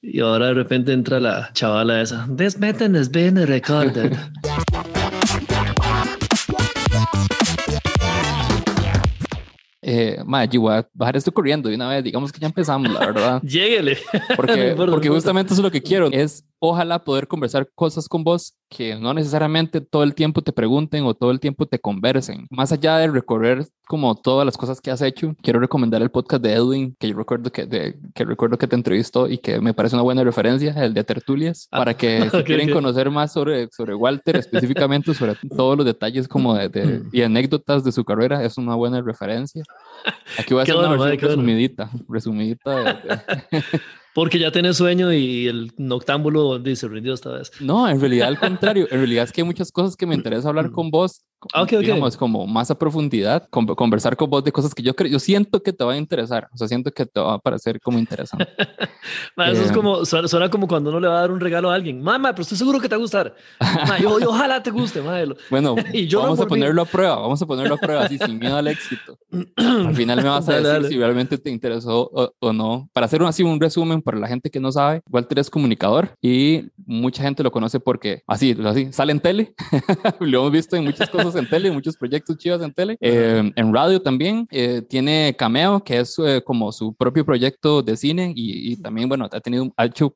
Y ahora de repente entra la chavala esa. This meeting being recorded. Eh, ma, yo voy a bajar esto corriendo de una vez. Digamos que ya empezamos, la verdad. Lléguele. Porque, porque justamente eso es lo que quiero. Es ojalá poder conversar cosas con vos que no necesariamente todo el tiempo te pregunten o todo el tiempo te conversen. Más allá de recorrer como todas las cosas que has hecho, quiero recomendar el podcast de Edwin, que yo recuerdo que, de, que recuerdo que te entrevistó y que me parece una buena referencia, el de Tertulias, Ah, para que si ok, quieren ok. conocer más sobre, sobre Walter, específicamente sobre todos los detalles como de, de- y anécdotas de su carrera, es una buena referencia. Aquí voy a hacer una bueno, versión bueno. resumidita, resumidita de- de, Porque ya tenés sueño y el noctámbulo dice rindió esta vez. No, en realidad al contrario. En realidad es que hay muchas cosas que me interesa hablar con vos. Ah, ok, ok. Digamos, como más a profundidad, con- conversar con vos de cosas que yo creo, yo siento que te va a interesar. O sea, siento que te va a parecer como interesante. Ma, eso es Eh. como, suena, suena como cuando uno le va a dar un regalo a alguien. Mamá, pero estoy seguro que te va a gustar. Ma, yo, yo ojalá te guste, ma. Bueno, Y yo no vamos a ponerlo a prueba. Vamos a ponerlo a prueba así, sin miedo al éxito. Al final me vas a Dale, decir dale. si realmente te interesó o, o no. Para hacer así un resumen para la gente que no sabe, Walter es comunicador y mucha gente lo conoce porque así, así sale en tele. lo hemos visto en muchas cosas en tele, muchos proyectos chivas en tele. Eh, en radio también. eh, tiene Cameo, que es eh, como su propio proyecto de cine y, y también, bueno, ha tenido, ha hecho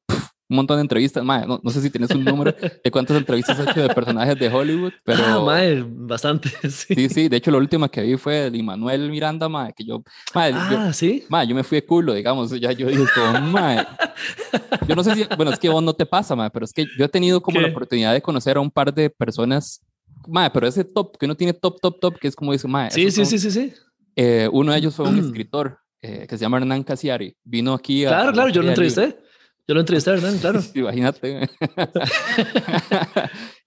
un montón de entrevistas. Mae, no, no sé si tienes un número de cuántas entrevistas ha hecho de personajes de Hollywood, pero... Ah, ma, bastante. Sí. Sí, sí, de hecho la última que vi fue de Manuel Miranda, mae, que yo, yo, Ah, sí. mae, yo me fui de culo, digamos, ya yo dije como, mae, yo no sé si, bueno, es que vos no te pasa, mae, pero es que yo he tenido como la ¿Qué? oportunidad de conocer a un par de personas, mae, pero ese top, que uno tiene top, top, top, que es como dice, mae, Sí, sí, son- sí, sí, sí. eh, uno de ellos fue un escritor eh, que se llama Hernán Casiari, vino aquí a... Claro, claro, yo lo entrevisté. Yo lo entrevisté, Hernán, claro. Imagínate.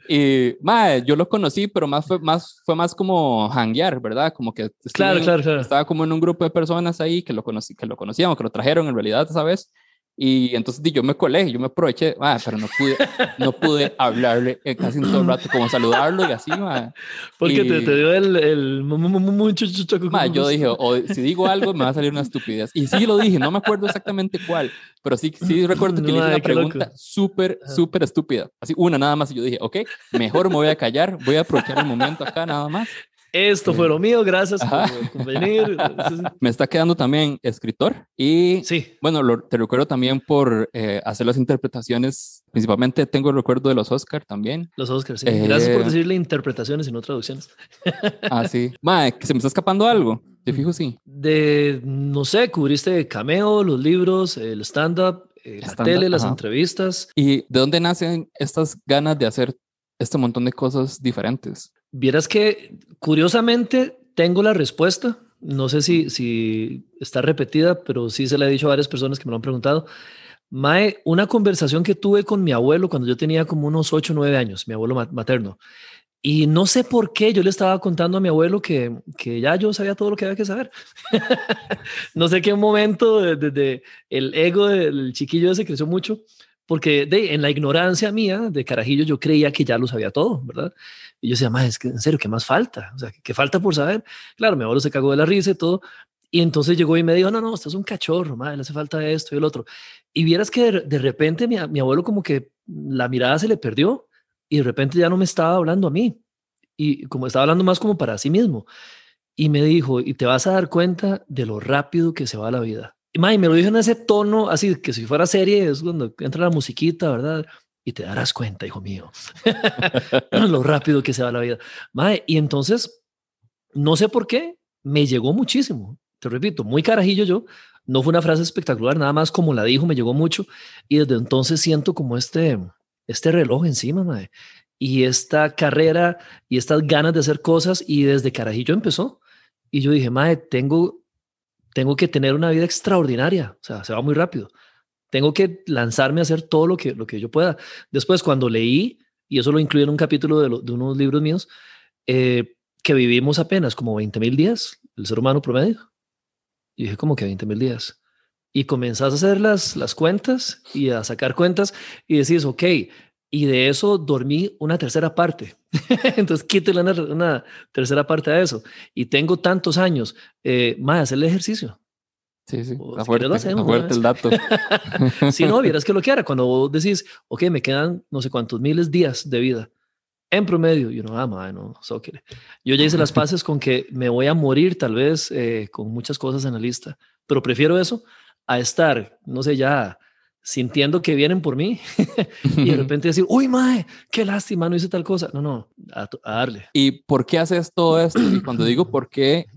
y mae, yo lo conocí, pero más fue más, fue más como hanguear, ¿verdad? Como que Claro, en- claro, claro. estaba como en un grupo de personas ahí que lo, conocí, que lo conocían o que lo trajeron en realidad, ¿sabes? Y entonces yo me colé, yo me aproveché, ah, pero no pude, no pude hablarle eh, casi en todo el rato, como saludarlo y así, mae. Porque te, Y- te dio el, el mu- mu- mu- mucho Ma, yo dije, o si digo algo, me va a salir una estupidez. Y sí lo dije, no me acuerdo exactamente cuál, pero sí, sí recuerdo que le hice Ay, una pregunta súper, súper estúpida. Así, una nada más. Y yo dije, ok, mejor me voy a callar, voy a aprovechar el momento acá nada más. Esto fue lo mío, gracias Ajá. por, venir. Me está quedando también escritor y, Sí, bueno, lo- te recuerdo también por eh, hacer las interpretaciones. Principalmente tengo el recuerdo de los Oscar también. los Oscars, sí. Gracias por Eh. decirle interpretaciones y no traducciones. Ah, sí. Ma, se me está escapando algo. Te fijo, sí. De, no sé, cubriste cameo, los libros, el stand-up, eh, la tele, las ajá. entrevistas. ¿Y de dónde nacen estas ganas de hacer este montón de cosas diferentes? Vieras que, curiosamente, tengo la respuesta. No sé si, si está repetida, pero sí se la he dicho a varias personas que me lo han preguntado. Mae, una conversación que tuve con mi abuelo cuando yo tenía como unos 8 o 9 años, mi abuelo ma- materno. Y no sé por qué yo le estaba contando a mi abuelo que, que ya yo sabía todo lo que había que saber. no sé qué momento desde de, el ego del chiquillo ese creció mucho, porque de, en la ignorancia mía de carajillo yo creía que ya lo sabía todo, ¿verdad? Y yo decía, más es que en serio, ¿qué más falta? O sea, ¿qué falta por saber? Claro, mi abuelo se cagó de la risa y todo. Y entonces llegó y me dijo, no, no, usted es un cachorro, madre, le hace falta esto y el otro. Y vieras que de, de repente mi, mi abuelo como que la mirada se le perdió y de repente ya no me estaba hablando a mí. Y como estaba hablando más como para sí mismo. Y me dijo, y te vas a dar cuenta de lo rápido que se va la vida. Y mae, me lo dijo en ese tono, así que si fuera serie, es cuando entra la musiquita, ¿verdad? Y te darás cuenta, hijo mío, lo rápido que se va la vida. Mae, y entonces, no sé por qué, me llegó muchísimo. Te repito, muy carajillo yo. No fue una frase espectacular, nada más como la dijo, me llegó mucho. Y desde entonces siento como este, este reloj encima, mae. Y esta carrera y estas ganas de hacer cosas. Y desde carajillo empezó. Y yo dije, mae, tengo, tengo que tener una vida extraordinaria. O sea, se va muy rápido. Tengo que lanzarme a hacer todo lo que, lo que yo pueda. Después, cuando leí, y eso lo incluí en un capítulo de, lo- de unos libros míos, eh, que vivimos apenas como 20 mil días, el ser humano promedio. Y dije, como que 20 mil días. Y comenzás a hacer las, las cuentas y a sacar cuentas y decís, ok, y de eso dormí una tercera parte. Entonces quítale una, una tercera parte a eso. Y tengo tantos años, eh, más hacer el ejercicio. Sí, sí, O si fuerte, hacemos, el dato. si no, vieras que lo que era cuando vos decís, ok, me quedan no sé cuántos miles días de vida en promedio. Y uno, ah, madre, no, so Yo ya hice las paces con que me voy a morir tal vez eh, con muchas cosas en la lista, pero prefiero eso a estar, no sé, ya sintiendo que vienen por mí y de repente decir, uy, mae, qué lástima, no hice tal cosa. No, no, a, a darle. ¿Y por qué haces todo esto? Y cuando digo por qué,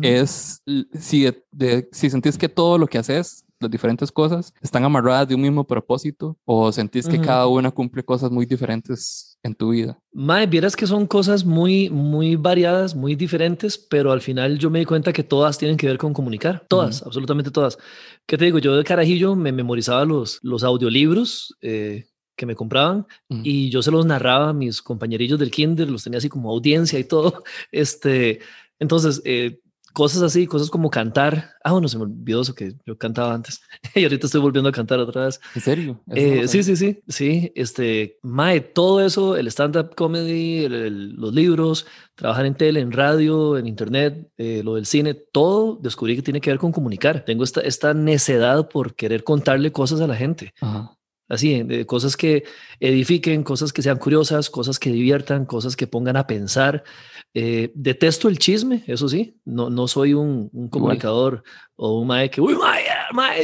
es si, de- si sentís que todo lo que haces, las diferentes cosas, están amarradas de un mismo propósito o sentís que cada una cumple cosas muy diferentes en tu vida. Mae, vieras que son cosas muy, muy variadas, muy diferentes, pero al final yo me di cuenta que todas tienen que ver con comunicar. Todas, absolutamente todas. ¿Qué te digo? Yo de carajillo me memorizaba los, los audiolibros eh, que me compraban y yo se los narraba a mis compañerillos del kinder, los tenía así como audiencia y todo. Este, entonces, eh, cosas así, cosas como cantar. Ah, bueno, se me olvidó eso que yo cantaba antes y ahorita estoy volviendo a cantar otra vez. ¿En serio? Eh, sí, sí, sí, sí. Este, Mae, todo eso, el stand-up comedy, el- el- los libros, trabajar en tele, en radio, en internet, eh, lo del cine, todo descubrí que tiene que ver con comunicar. Tengo esta, esta necedad por querer contarle cosas a la gente. Ajá. Así, de cosas que edifiquen, cosas que sean curiosas, cosas que diviertan, cosas que pongan a pensar. Eh, detesto el chisme, eso sí. No, no soy un, un comunicador o un mae que, uy, mae, mae,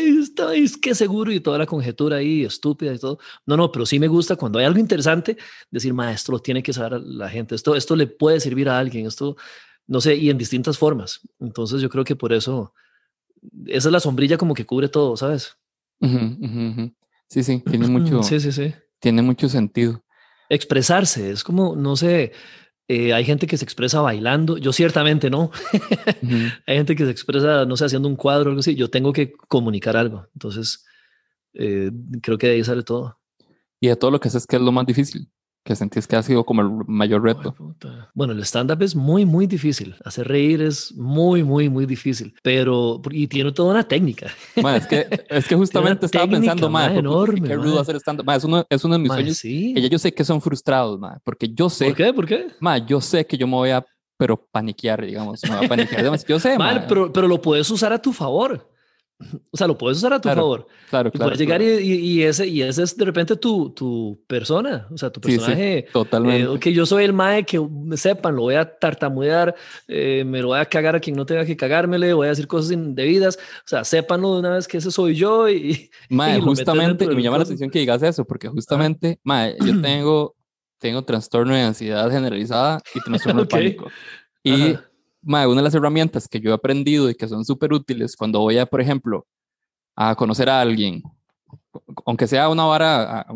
es que seguro y toda la conjetura ahí estúpida y todo. No, no, pero sí me gusta cuando hay algo interesante decir, mae, esto lo tiene que saber la gente. Esto, esto le puede servir a alguien. Esto, no sé, y en distintas formas. Entonces yo creo que por eso, esa es la sombrilla como que cubre todo, ¿sabes? Ujú, ujú, ujú. Sí, sí, tiene mucho, Sí, sí, sí. tiene mucho sentido. expresarse. Es como, no sé, eh, hay gente que se expresa bailando. Yo ciertamente no. Hay gente que se expresa, no sé, haciendo un cuadro o algo así. Yo tengo que comunicar algo. Entonces, eh, creo que de ahí sale todo. Y de todo lo que haces, ¿qué es lo más difícil? Que sentís que ha sido como el mayor Ay, reto. Bueno, el stand-up es muy, muy difícil. Hacer reír es muy, muy, muy difícil. Pero, y tiene toda una técnica. Ma, es que, es que justamente estaba técnica, pensando, madre, enorme, qué rudo hacer stand es uno, es uno de mis Mae, sueños sí. que yo sé que son frustrados, ma, porque yo sé, ¿Por qué? ¿Por qué? ma, yo sé que yo me voy a, pero paniquear, digamos, me a paniquear. Yo sé, Mal, ma, pero, pero lo puedes usar a tu favor. O sea, lo puedes usar a tu Claro, favor. claro, claro. puedes llegar claro. y, y- ese, y ese es de repente tu, tu persona, o sea, tu Sí, sí, personaje. totalmente. Eh, ok, yo soy el mae que sepan, lo voy a tartamudear, eh, me lo voy a cagar a quien no tenga que cagármele, voy a decir cosas indebidas, o sea, sépanlo de una vez que ese soy yo y, Ma, y justamente, y me llama la atención que digas eso, porque justamente, ma, yo tengo, tengo trastorno de ansiedad generalizada y trastorno Ok. de pánico. Y, Ajá. Ma, una de las herramientas que yo he aprendido y que son súper útiles cuando voy a, por ejemplo, a conocer a alguien, aunque sea una vara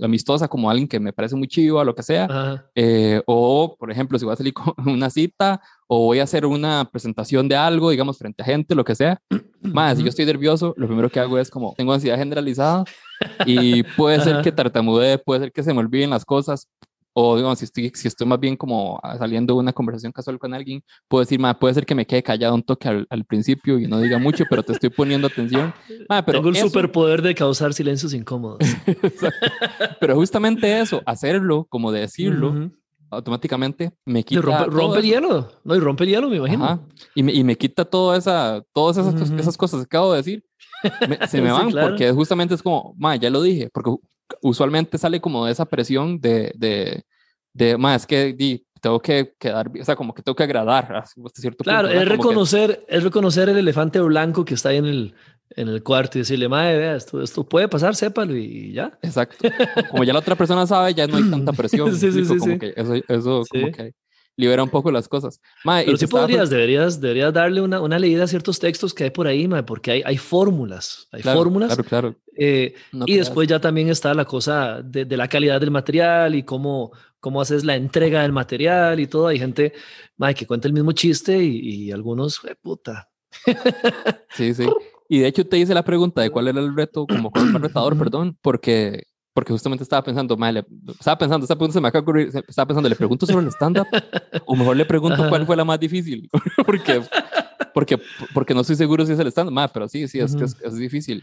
amistosa como alguien que me parece muy chivo, lo que sea, eh, o por ejemplo, si voy a salir con una cita o voy a hacer una presentación de algo, digamos, frente a gente, lo que sea, más, si yo estoy nervioso, lo primero que hago es como, tengo ansiedad generalizada y puede ser que tartamudee, puede ser que se me olviden las cosas, o digamos, si estoy, si estoy más bien como ah, saliendo de una conversación casual con alguien, puedo decir, ma, puede ser que me quede callado un toque al, al principio y no diga mucho, pero te estoy poniendo atención. Ma, pero Tengo el eso- superpoder de causar silencios incómodos. Pero justamente eso, hacerlo, como de decirlo, Ujú. automáticamente me quita. rompe, rompe el hielo, no, y rompe el hielo, me imagino. Ajá. Y, me, y me quita toda esa, todas esas, cos- Ujú. esas cosas que acabo de decir. me- se me Sí, van claro. porque justamente es como, ma, ya lo dije, porque usualmente sale como de esa presión de, de, de ma, es que di, tengo que quedar, bien", o sea, como que tengo que agradar hasta cierto Claro, punto. es reconocer, es reconocer el elefante blanco que está ahí en el, en el cuarto y decirle, madre, vea, esto, esto puede pasar, sépalo y ya. Exacto. Como ya la otra persona sabe, ya no hay tanta presión. Sí, ¿me sí, sí, como sí. que eso, eso como que libera un poco las cosas. Ma, y Pero sí estaba podrías, deberías, deberías darle una, una leída a ciertos textos que hay por ahí, mae, porque hay, hay fórmulas, hay Claro, fórmulas. Claro, claro. eh, No y después ya también está la cosa de, de la calidad del material y cómo, cómo haces la entrega del material y todo. Hay gente mae, que cuenta el mismo chiste y, y algunos, "Jue puta. Sí, sí. Y de hecho te hice la pregunta de cuál era el reto, como cuál es el retador, perdón, porque, porque justamente estaba pensando, madre, estaba pensando, esta pregunta se me acaba de ocurrir, estaba pensando, ¿le pregunto sobre el stand-up? O mejor le pregunto cuál Ajá. fue la más difícil, porque, porque, porque no estoy seguro si es el stand-up, Madre, pero sí, sí, es que es, es difícil.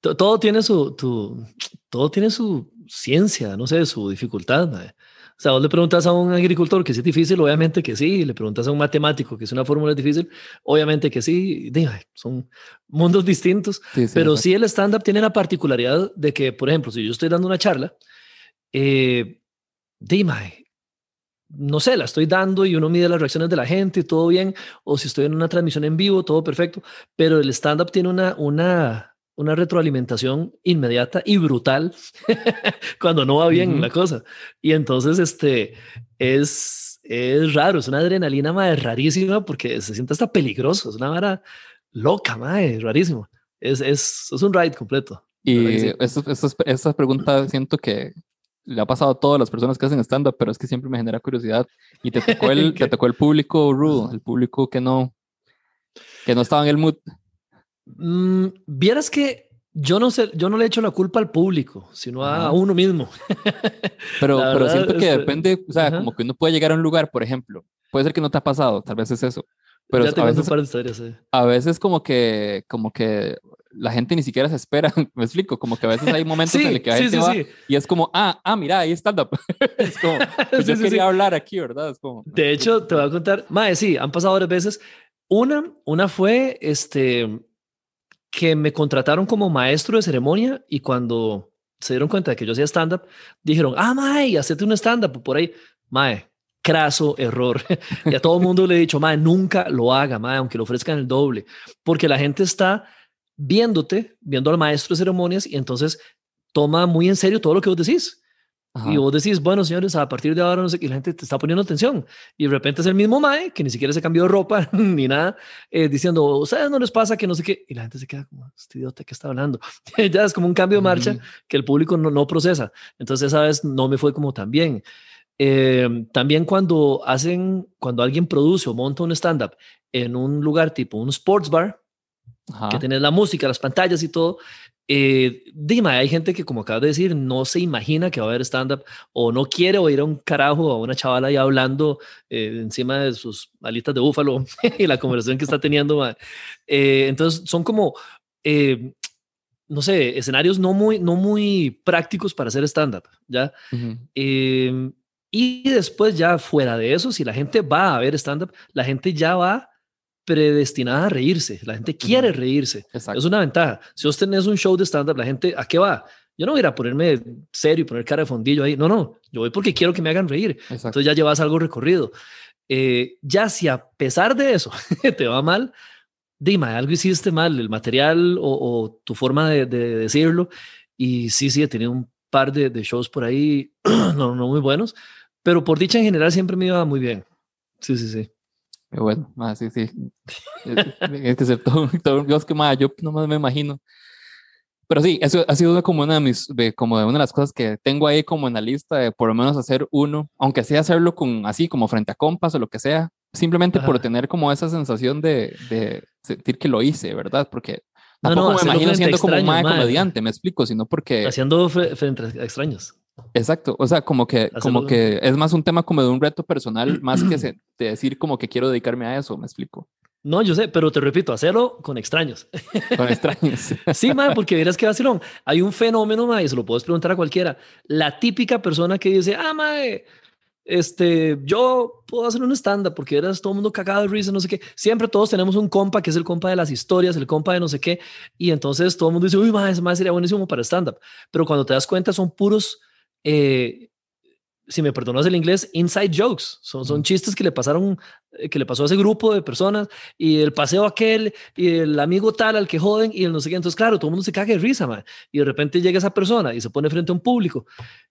To- Todo tiene su, tu, todo tiene su ciencia, no sé, su dificultad. mae. O sea, vos le preguntas a un agricultor que es difícil, obviamente que sí. Le preguntas a un matemático que es una fórmula difícil, obviamente que sí. Dime, son mundos distintos. pero sí el stand-up tiene la particularidad de que, por ejemplo, si yo estoy dando una charla, eh, dime, no sé, la estoy dando y uno mide las reacciones de la gente y todo bien, o si estoy en una transmisión en vivo, todo perfecto, pero el stand-up tiene una, una, una retroalimentación inmediata y brutal cuando no va bien la cosa. Y entonces, este, es, es raro, es una adrenalina más rarísima porque se siente hasta peligroso, es una vara loca, madre, rarísimo. Es, es, es un ride completo. Y esta pregunta siento que le ha pasado a todas las personas que hacen stand-up, pero es que siempre me genera curiosidad. Y te tocó el, te tocó el público rudo, el público que no, que no estaba en el mood. Mm, vieras que yo no sé, yo no le echo la culpa al público, sino a uno mismo. pero, pero siento que depende, o sea, como que uno puede llegar a un lugar, por ejemplo, puede ser que no te ha pasado, tal vez es eso. Pero a, veces, a veces como que, como que la gente ni siquiera se espera, me explico, como que a veces hay momentos en los que la gente va y es como, ah, ah, mira, ahí está es como, pues yo quería hablar aquí, ¿verdad? Es como, de hecho, te voy a contar, mae, sí, han pasado varias veces. Una, una fue, este, que me contrataron como maestro de ceremonia y cuando se dieron cuenta de que yo hacía stand-up, dijeron, ah, mae, hacete un stand-up por ahí. Mae, craso error. y a todo el mundo le he dicho, mae, nunca lo haga, mae, aunque lo ofrezcan el doble, porque la gente está viéndote, viendo al maestro de ceremonias y entonces toma muy en serio todo lo que vos decís. Y vos decís, bueno, señores, a partir de ahora no sé qué, la gente te está poniendo atención. Y de repente es el mismo Mae, que ni siquiera se cambió de ropa ni nada, eh, diciendo, sea, no les pasa que no sé qué. Y la gente se queda como, este idiota que está hablando. ya es como un cambio de marcha que el público no, no, procesa. Entonces, esa vez no me fue como tan bien. Eh, también cuando hacen, cuando alguien produce o monta un stand-up en un lugar tipo un sports bar, que tenés la música, las pantallas y todo. Eh, dime, hay gente que, como acabas de decir, no se imagina que va a haber stand-up o no quiere oír a un carajo a una chavala ahí hablando eh, encima de sus alitas de búfalo y la conversación que está teniendo. Eh, entonces, son como, eh, no sé, escenarios no muy, no muy prácticos para hacer stand-up, ¿ya? Em, y después, ya fuera de eso, si la gente va a ver stand-up, la gente ya va predestinada a reírse. La gente quiere reírse. Es una ventaja. Si vos tenés un show de stand-up, la gente, ¿a qué va? Yo no voy a ir a ponerme serio y poner cara de fondillo ahí. No, no. Yo voy porque quiero que me hagan reír. Entonces ya llevas algo recorrido. Eh, ya si a pesar de eso te va mal, dime, algo hiciste mal, el material o, tu forma de, decirlo. Y sí, sí, he tenido un par de, shows por ahí, no, no muy buenos, pero por dicha en general siempre me iba muy bien. Sí, sí, sí bueno, más sí, sí. es que ser todo, todo Dios que más, yo nomás me imagino. Pero sí, eso ha sido como una de mis, como de una de las cosas que tengo ahí como en la lista de por lo menos hacer uno, aunque sea hacerlo con así como frente a compas o lo que sea, simplemente por tener como esa sensación de, de sentir que lo hice, ¿verdad? Porque tampoco me imagino siendo como un comediante, me explico, sino porque... Haciendo frente a extraños. Exacto, o sea, como que, como que es más un tema como de un reto personal, más que de decir como que quiero dedicarme a eso, me explico. No, yo sé, pero te repito, hacerlo con extraños. Con extraños. sí, man, porque verás que vacilón. Hay un fenómeno, man, y se lo puedes preguntar a cualquiera. La típica persona que dice, ah, mae, este, yo puedo hacer un stand-up porque eras todo el mundo cagado de risa, no sé qué. Siempre todos tenemos un compa que es el compa de las historias, el compa de no sé qué. Y entonces todo el mundo dice, uy, mae, ese mae sería buenísimo para stand-up. Pero cuando te das cuenta, son puros eh, si me perdonas el inglés, inside jokes. Son, son chistes que le pasaron, eh, que le pasó a ese grupo de personas y el paseo aquel y el amigo tal al que joden y el no sé qué. Entonces, claro, todo el mundo se caga de risa, man. Y de repente llega esa persona y se pone frente a un público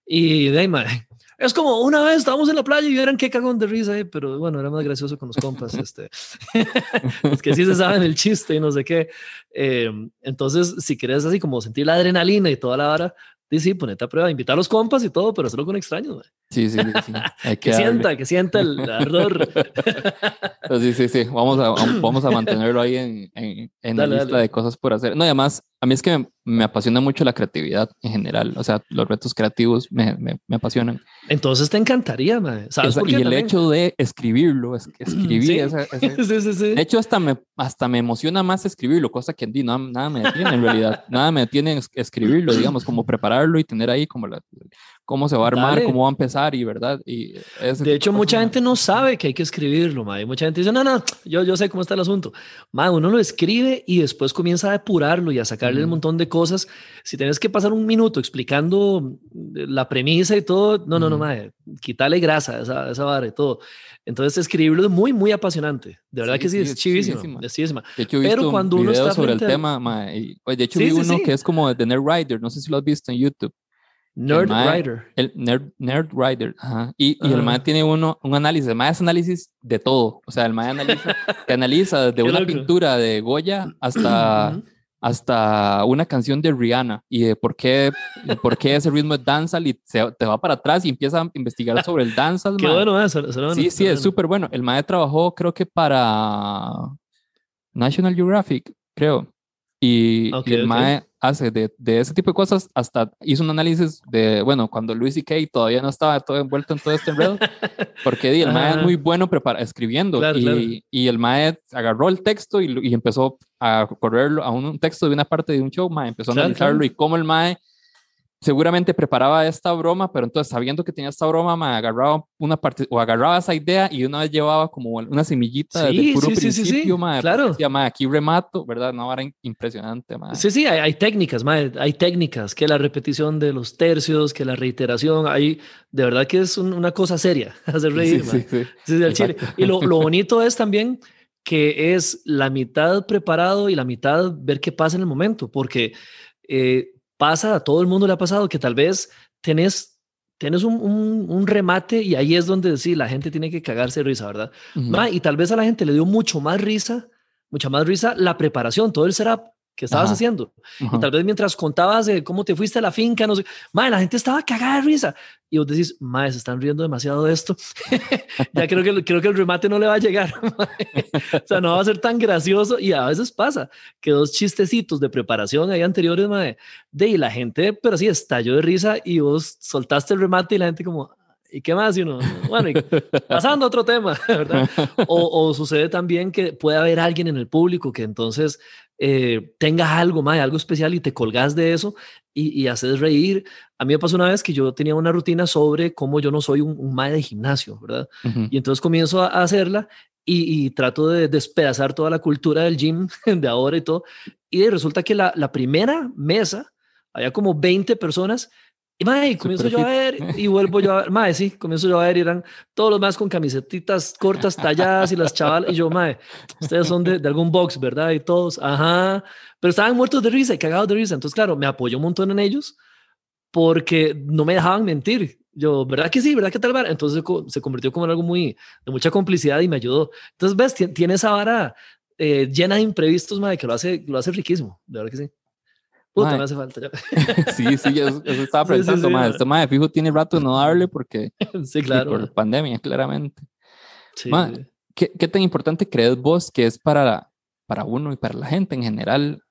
y de man, es como una vez estábamos en la playa y vieran qué cagón de risa, eh, pero bueno, era más gracioso con los compas. este, es que sí se saben el chiste y no sé qué. entonces, si quieres así como sentir la adrenalina y toda la hora, Sí, sí, ponete a prueba, invitar a los compas y todo, pero hacerlo con extraños. Sí, sí, sí. que, sienta, que sienta el ardor. sí, sí, sí. Vamos a, vamos a mantenerlo ahí en, en, en la lista de cosas por hacer. No, además, a mí es que me, apasiona mucho la creatividad en general. O sea, los retos creativos me, me, me apasionan. Entonces te encantaría, man. ¿Sabes por qué y el hecho de escribirlo, es, escribir. Sí. sí, sí, de hecho, hasta me, hasta me emociona más escribirlo, cosa que nada, nada me detiene en realidad. nada me detiene en escribirlo, digamos, como prepararlo y tener ahí como, la, cómo se va a armar, cómo va a empezar y verdad. Y de hecho, mucha gente no sabe que hay que escribirlo, ma. mucha gente dice, no, no, yo, yo sé cómo está el asunto. Ma, uno lo escribe y después comienza a depurarlo y a sacarle un montón de cosas. Si tienes que pasar un minuto explicando la premisa y todo, no, no, no, ma, quítale grasa a esa, esa vara y todo. Entonces, escribirlo es muy, muy apasionante. De verdad que sí, es chivísimo. Es chivísima. De hecho, he visto Pero cuando uno está sobre el tema, ma, de hecho, vi uno que es como de Nerd Rider, no sé si lo has visto en YouTube. Nerd Rider. El Nerd, Nerd Rider, ajá. Y, y el MAE tiene uno, un análisis, el es análisis de todo. O sea, el MAE analiza, que analiza desde una pintura de Goya hasta hasta una canción de Rihanna y de por qué, por qué ese ritmo es dancehall y te va para atrás y empieza a investigar sobre el dancehall. Qué bueno eso. sí, sí, es súper bueno. El maestro trabajó creo que para National Geographic, creo. Y, el MAE hace de, de, ese tipo de cosas hasta hizo un análisis de, bueno, cuando Luis y Kay todavía no estaba todo envuelto en todo este enredo, porque el MAE es muy bueno prepara, escribiendo y, y, el MAE agarró el texto y, y, empezó a correrlo a un, texto de una parte de un show, MAE empezó a analizarlo y cómo el MAE seguramente preparaba esta broma, pero entonces sabiendo que tenía esta broma, me agarraba una parte o agarraba esa idea y una vez llevaba como una semillita de puro sí, principio, sí, claro. Decía, aquí remato, ¿verdad? No, era impresionante, ma. Sí, sí, hay, técnicas, ma, hay técnicas, que la repetición de los tercios, que la reiteración, hay, de verdad que es una cosa seria, hacer reír, sí, sí, sí. Y lo, lo bonito es también que es la mitad preparado y la mitad ver qué pasa en el momento, porque eh, pasa, a todo el mundo le ha pasado que tal vez tenés, tenés un, un, remate y ahí es donde sí, la gente tiene que cagarse de risa, ¿verdad? y tal vez a la gente le dio mucho más risa, mucha más risa la preparación, todo el setup que estabas haciendo. Y tal vez mientras contabas de cómo te fuiste a la finca, no sé, madre, la gente estaba cagada de risa. Y vos decís, madre, se están riendo demasiado de esto. ya creo que, creo que el remate no le va a llegar. o sea, no va a ser tan gracioso. Y a veces pasa que dos chistecitos de preparación ahí anteriores, madre, de y la gente, pero sí, estalló de risa y vos soltaste el remate y la gente como, ¿y qué más? Y uno, bueno, pasando a otro tema, ¿verdad? O, o, sucede también que puede haber alguien en el público que entonces eh, tengas algo más, algo especial y te colgas de eso y, y, haces reír. A mí me pasó una vez que yo tenía una rutina sobre cómo yo no soy un, un de gimnasio, ¿verdad? Y entonces comienzo a hacerla y, trato de despedazar toda la cultura del gym de ahora y todo. Y resulta que la, la primera mesa, había como 20 personas y mae, comienzo yo a ver y vuelvo yo a ver, mae, sí, comienzo yo a ver y eran todos los más con camisetitas cortas, talladas y las chavalas. Y yo, mae, ustedes son de, de, algún box, ¿verdad? Y todos, ajá. Pero estaban muertos de risa y cagados de risa. Entonces, claro, me apoyó un montón en ellos porque no me dejaban mentir. Yo, ¿verdad que sí? ¿Verdad que tal vara? Entonces se convirtió como en algo muy de mucha complicidad y me ayudó. Entonces, ves, tiene esa vara eh, llena de imprevistos, mae, que lo hace, lo hace riquísimo. De verdad que sí. Puta, me hace falta sí, sí, eso, estaba pensando, sí, sí, Este de fijo tiene rato de no darle porque. sí, claro. por pandemia, claramente. Sí. ¿qué, ¿qué, tan importante crees vos que es para, para uno y para la gente en general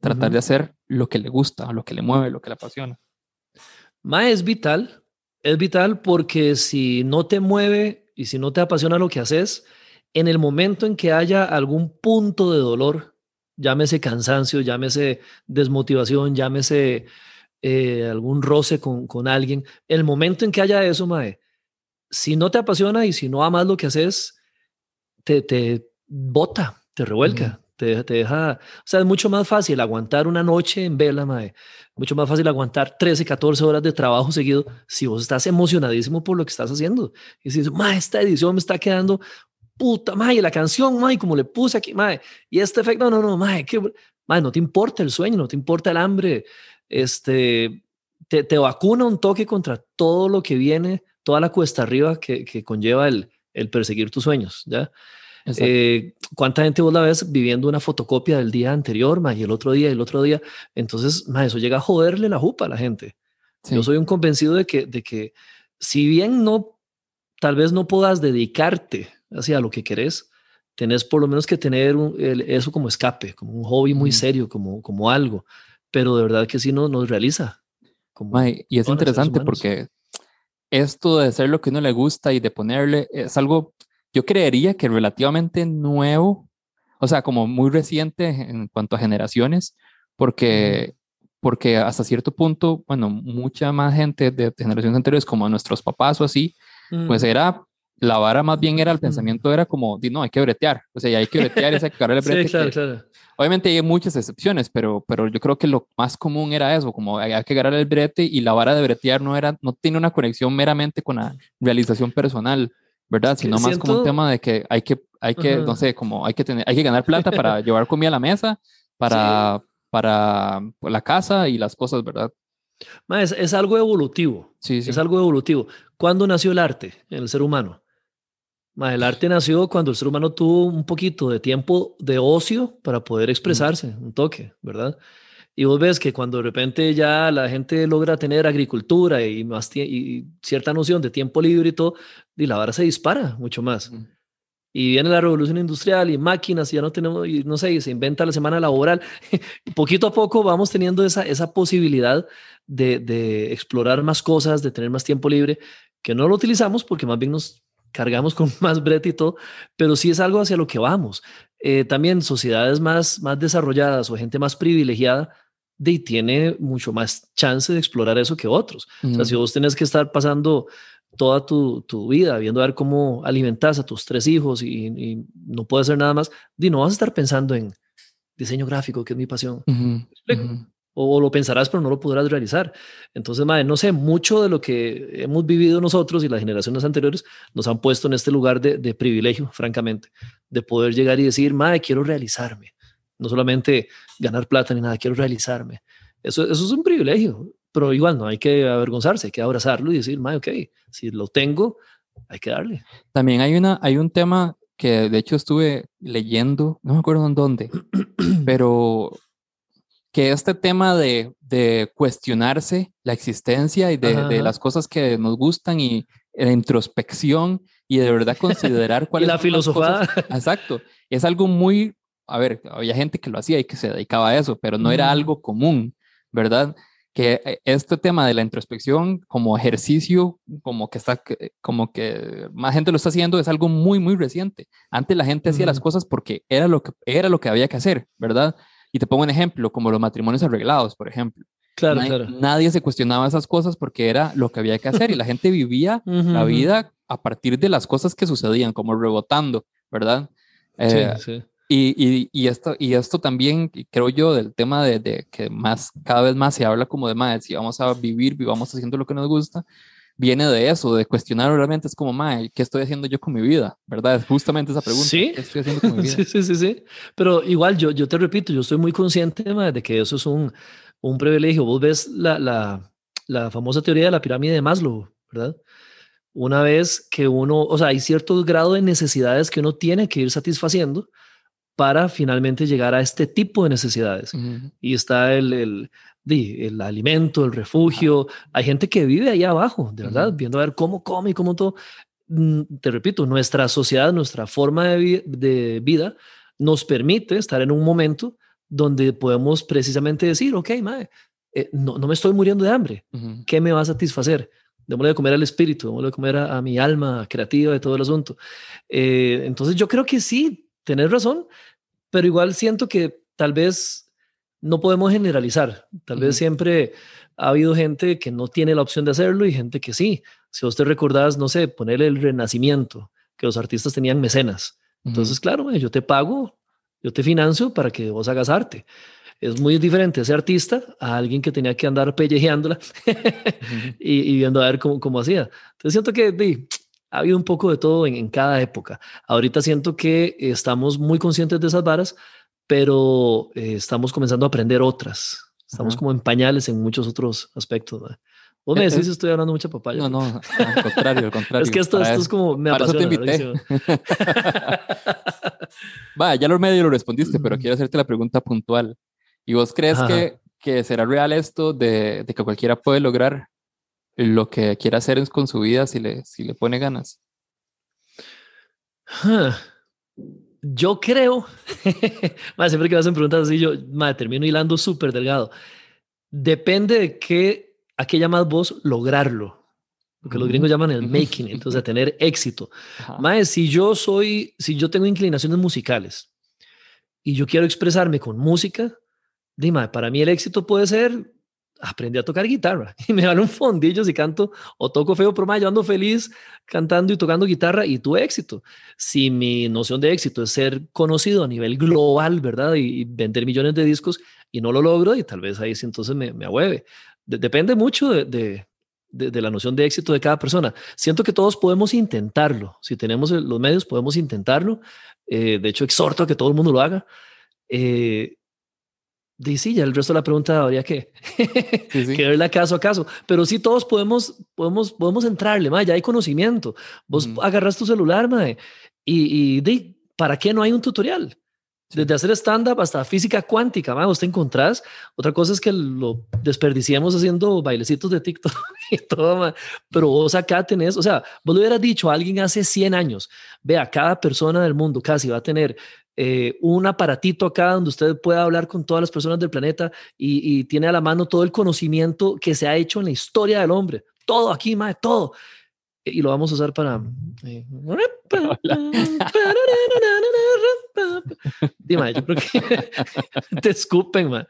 tratar de hacer lo que le gusta, lo que le mueve, lo que le apasiona? Ma, es vital. Es vital porque si no te mueve y si no te apasiona lo que haces, en el momento en que haya algún punto de dolor, llámese cansancio, llámese desmotivación, llámese eh, algún roce con, con, alguien, el momento en que haya eso, Mae, si no te apasiona y si no amas lo que haces, te, te bota, te revuelca, te, te, deja, o sea, es mucho más fácil aguantar una noche en vela, Mae, mucho más fácil aguantar 13, 14 horas de trabajo seguido si vos estás emocionadísimo por lo que estás haciendo. Y dices, Mae, esta edición me está quedando puta, mae, la canción, mae, como le puse aquí, mae, y este efecto, no, no, no, mae, que, mae, no te importa el sueño, no te importa el hambre, este, te, te, vacuna un toque contra todo lo que viene, toda la cuesta arriba que, que conlleva el, el, perseguir tus sueños, ¿ya? Eh, ¿Cuánta gente vos la ves viviendo una fotocopia del día anterior, mae, y el otro día, y el otro día? Entonces, mae, eso llega a joderle la jupa a la gente. Yo soy un convencido de que, de que si bien no, tal vez no puedas dedicarte hacia lo que querés, tenés por lo menos que tener eso como escape, como un hobby muy serio, como, como algo, pero de verdad que sí no, nos realiza. Como y es interesante porque esto de hacer lo que uno le gusta y de ponerle es algo, yo creería que relativamente nuevo, o sea, como muy reciente en cuanto a generaciones, porque porque hasta cierto punto, bueno, mucha más gente de, generaciones anteriores, como nuestros papás o así, pues era, la vara más bien era, el pensamiento era como, no, hay que bretear, o sea, hay que bretear, es hay que el brete. sí, claro, claro. Obviamente hay muchas excepciones, pero, pero yo creo que lo más común era eso, como hay, que agarrar el brete y la vara de bretear no, era, no tiene una conexión meramente con la realización personal, ¿verdad? Sino más como un tema de que hay que, hay que no sé, como hay que, tener, hay que ganar plata para llevar comida a la mesa, para, para la casa y las cosas, ¿verdad? Es, es algo evolutivo. Sí, sí. Es algo evolutivo. ¿Cuándo nació el arte en el ser humano? El arte nació cuando el ser humano tuvo un poquito de tiempo de ocio para poder expresarse, un toque, ¿verdad? Y vos ves que cuando de repente ya la gente logra tener agricultura y, más y cierta noción de tiempo libre y todo, y la vara se dispara mucho más. Y viene la revolución industrial y máquinas, y ya no tenemos, y no sé, se inventa la semana laboral. y poquito a poco vamos teniendo esa, esa posibilidad de, de explorar más cosas, de tener más tiempo libre, que no lo utilizamos porque más bien nos cargamos con más brete y todo, pero sí es algo hacia lo que vamos. Eh, también sociedades más, más desarrolladas o gente más privilegiada de, tiene mucho más chance de explorar eso que otros. O sea, si vos tenés que estar pasando toda tu, tu, vida viendo a ver cómo alimentas a tus tres hijos y, no puedes hacer nada más, di, no vas a estar pensando en diseño gráfico, que es mi pasión o lo pensarás, pero no lo podrás realizar. Entonces, madre, no sé, mucho de lo que hemos vivido nosotros y las generaciones anteriores nos han puesto en este lugar de, privilegio, francamente, de poder llegar y decir, madre, quiero realizarme. No solamente ganar plata ni nada, quiero realizarme. Eso, eso es un privilegio, pero igual no hay que avergonzarse, hay que abrazarlo y decir, madre, ok, si lo tengo, hay que darle. También hay, una, hay un tema que de hecho estuve leyendo, no me acuerdo en dónde, pero que este tema de, de cuestionarse la existencia y de, las cosas que nos gustan y la introspección y de verdad considerar cuál es la filosofía. Exacto. Es algo muy, a ver, había gente que lo hacía y que se dedicaba a eso, pero no era algo común, ¿verdad? Que eh, este tema de la introspección como ejercicio, como que está, como que más gente lo está haciendo, es algo muy, muy reciente. Antes la gente hacía las cosas porque era lo que, era lo que había que hacer, ¿verdad? Y te pongo un ejemplo, como los matrimonios arreglados, por ejemplo. Claro, nadie, claro. nadie se cuestionaba esas cosas porque era lo que había que hacer y la gente vivía la vida a partir de las cosas que sucedían, como rebotando, ¿verdad? sí, eh, sí. Y, y, esto, y esto también, creo yo, del tema de, de, que más, cada vez más se habla como de más, si vamos a vivir, vivamos haciendo lo que nos gusta, viene de eso, de cuestionar realmente es como, mae, ¿qué estoy haciendo yo con mi vida? ¿Verdad? Es justamente esa pregunta. Sí. ¿Qué estoy haciendo con mi vida? sí, sí, sí, sí. Pero igual yo, yo te repito, yo estoy muy consciente de que eso es un, un privilegio. Vos ves la, la, la famosa teoría de la pirámide de Maslow, ¿verdad? Una vez que uno, o sea, hay cierto grado de necesidades que uno tiene que ir satisfaciendo para finalmente llegar a este tipo de necesidades. Y está el, el, el alimento, el refugio. Hay gente que vive ahí abajo, de verdad, viendo a ver cómo come y cómo todo. Mm, te repito, nuestra sociedad, nuestra forma de, vida nos permite estar en un momento donde podemos precisamente decir, ok, mae, eh, no, no, me estoy muriendo de hambre. ¿Qué me va a satisfacer? Démosle de comer al espíritu, démosle de comer a, mi alma creativa de todo el asunto. Eh, entonces yo creo que sí, tenés razón, pero igual siento que tal vez no podemos generalizar. Tal vez siempre ha habido gente que no tiene la opción de hacerlo y gente que sí. Si usted recordás, no sé, ponerle el renacimiento, que los artistas tenían mecenas. Entonces, claro, yo te pago, yo te financio para que vos hagas arte. Es muy diferente ese artista a alguien que tenía que andar pellejeándola y, viendo a ver cómo, cómo hacía. Entonces siento que ha habido un poco de todo en, en, cada época. Ahorita siento que estamos muy conscientes de esas varas, pero eh, estamos comenzando a aprender otras. Estamos como en pañales en muchos otros aspectos. Vos me decís, estoy hablando mucha papaya. No, no, al contrario, al contrario. es que esto, esto es como, me apasiona. Eso te invité. Va, ya lo medio lo respondiste, pero quiero hacerte la pregunta puntual. ¿Y vos crees que, que, será real esto de, de, que cualquiera puede lograr lo que quiera hacer con su vida si le, si le pone ganas? Yo creo, siempre que me hacen preguntas así, yo termino hilando súper delgado. Depende de qué, a qué llamas vos lograrlo. Lo que los gringos llaman el making entonces tener éxito. Más, si yo soy, si yo tengo inclinaciones musicales y yo quiero expresarme con música, dime, para mí el éxito puede ser aprendí a tocar guitarra y me dan un fondillo si canto o toco feo, pero yo ando feliz cantando y tocando guitarra y tuve éxito. Si mi noción de éxito es ser conocido a nivel global, ¿verdad? Y, vender millones de discos y no lo logro, y tal vez ahí sí entonces me, me ahueve. depende mucho de, de, la noción de éxito de cada persona. Siento que todos podemos intentarlo. Si tenemos los medios, podemos intentarlo. Eh, de hecho, exhorto a que todo el mundo lo haga. Eh, sí, ya el resto de la pregunta habría que, que verla caso a caso. Pero sí, todos podemos, podemos, podemos entrarle, ma, ya hay conocimiento. Vos agarras tu celular, ma, y, y ¿para qué no hay un tutorial? Desde hacer stand-up hasta física cuántica, ma, vos te encontrás. Otra cosa es que lo desperdiciamos haciendo bailecitos de TikTok y todo, ma. pero vos acá tenés, o sea, vos lo hubieras dicho a alguien hace 100 años, vea, cada persona del mundo casi va a tener eh, un aparatito acá donde usted pueda hablar con todas las personas del planeta y, tiene a la mano todo el conocimiento que se ha hecho en la historia del hombre. Todo aquí, mae, todo. Y lo vamos a usar para... Eh, Dime, yo creo que te escupen, man.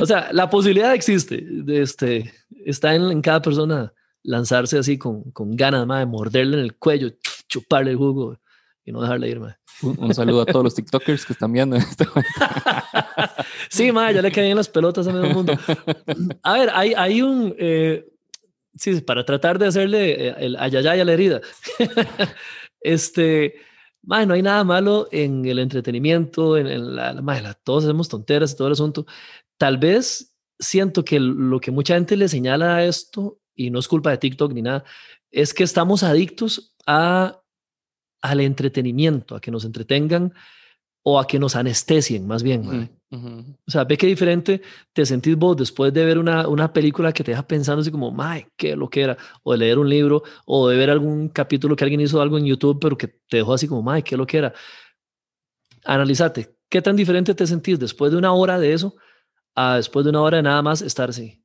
O sea, la posibilidad existe. De este, está en, cada persona lanzarse así con, con ganas de morderle en el cuello, chuparle el jugo y no dejarle ir, man. Un, saludo a todos los TikTokers que están viendo esto. sí, ma, ya le caen las pelotas a medio mundo. A ver, hay, hay un. Eh, sí, para tratar de hacerle eh, el ayayay a la herida. este. Ma, no hay nada malo en el entretenimiento, en, la, la, todos hacemos tonteras y todo el asunto. Tal vez siento que lo que mucha gente le señala a esto, y no es culpa de TikTok ni nada, es que estamos adictos a al entretenimiento, a que nos entretengan o a que nos anestesien, más bien. O sea, ve qué diferente te sentís vos después de ver una, una película que te deja pensando así como, ¡ay, qué lo que era! O de leer un libro, o de ver algún capítulo que alguien hizo algo en YouTube, pero que te dejó así como, ¡ay, qué lo que era! Analízate, ¿qué tan diferente te sentís después de una hora de eso a después de una hora de nada más estar así?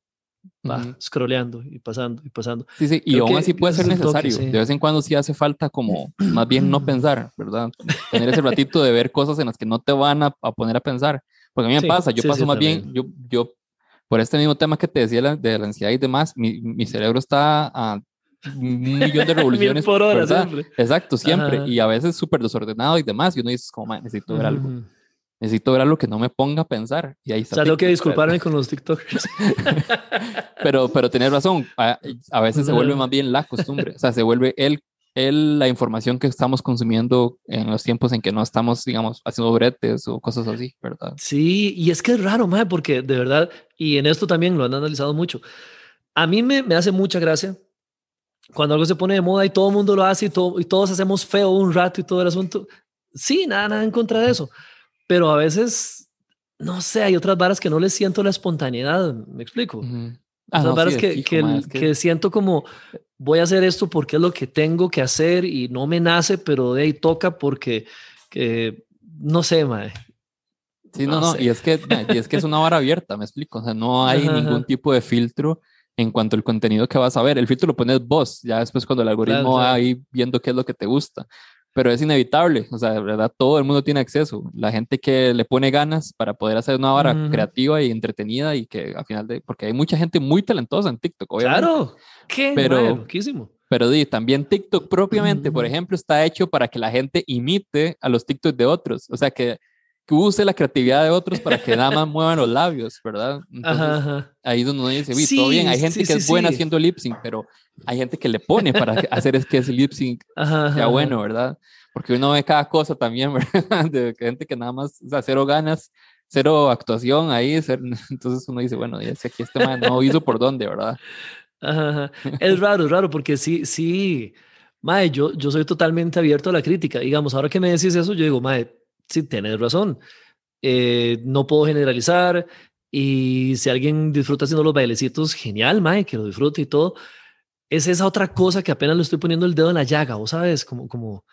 Va scrolleando y pasando y pasando. Sí, sí, y aún así puede ser necesario. De vez en cuando sí hace falta como más bien no pensar, ¿verdad? Tener ese ratito de ver cosas en las que no te van a, poner a pensar. Porque a mí me pasa, yo paso más bien, yo, yo, por este mismo tema que te decía de la ansiedad y demás, mi, mi cerebro está a un millón de revoluciones. por hora, siempre. Exacto, siempre. Y a veces súper desordenado y demás. Y uno dice, como, necesito ver algo necesito ver algo que no me ponga a pensar. Y ahí está. O sea, tengo que disculparme con los TikTokers. pero, pero tenés razón, a, a veces se vuelve más bien la costumbre, o sea, se vuelve el, el, la información que estamos consumiendo en los tiempos en que no estamos, digamos, haciendo bretes o cosas así, ¿verdad? Sí, y es que es raro, madre, porque de verdad, y en esto también lo han analizado mucho, a mí me, me hace mucha gracia cuando algo se pone de moda y todo el mundo lo hace y, todo, y todos hacemos feo un rato y todo el asunto. Sí, nada, nada en contra de eso pero a veces, no sé, hay otras varas que no les siento la espontaneidad, me explico. Uh varas que, que, siento como voy a hacer esto porque es lo que tengo que hacer y no me nace, pero de ahí toca porque que, no sé, mae. Sí, no, no, y es que y es que es una vara abierta, me explico, o sea, no hay ningún tipo de filtro en cuanto al contenido que vas a ver. El filtro lo pones vos, ya después cuando el algoritmo va ahí viendo qué es lo que te gusta pero es inevitable, o sea, de verdad, todo el mundo tiene acceso. La gente que le pone ganas para poder hacer una vara creativa y entretenida y que al final de, porque hay mucha gente muy talentosa en TikTok, obviamente. Claro, qué pero, Pero di, también TikTok propiamente, por ejemplo, está hecho para que la gente imite a los TikTok de otros, o sea, que que use la creatividad de otros para que nada más muevan los labios, ¿verdad? Entonces, ahí es donde uno dice, sí, todo bien, hay gente que es buena haciendo lip sync, pero hay gente que le pone para hacer es que ese lip sync sea bueno, ¿verdad? Porque uno ve cada cosa también, ¿verdad? De gente que nada más, o sea, cero ganas, cero actuación ahí, entonces uno dice, bueno, si aquí este man no hizo por dónde, ¿verdad? Es raro, es raro, porque sí, sí, Mae, yo, yo soy totalmente abierto a la crítica. Digamos, ahora que me decís eso, yo digo, Mae, sí, tienes razón. Eh, no puedo generalizar y si alguien disfruta haciendo los bailecitos, genial, mae, que lo disfrute y todo. Es esa otra cosa que apenas le estoy poniendo el dedo en la llaga, ¿o sabes? Como, como,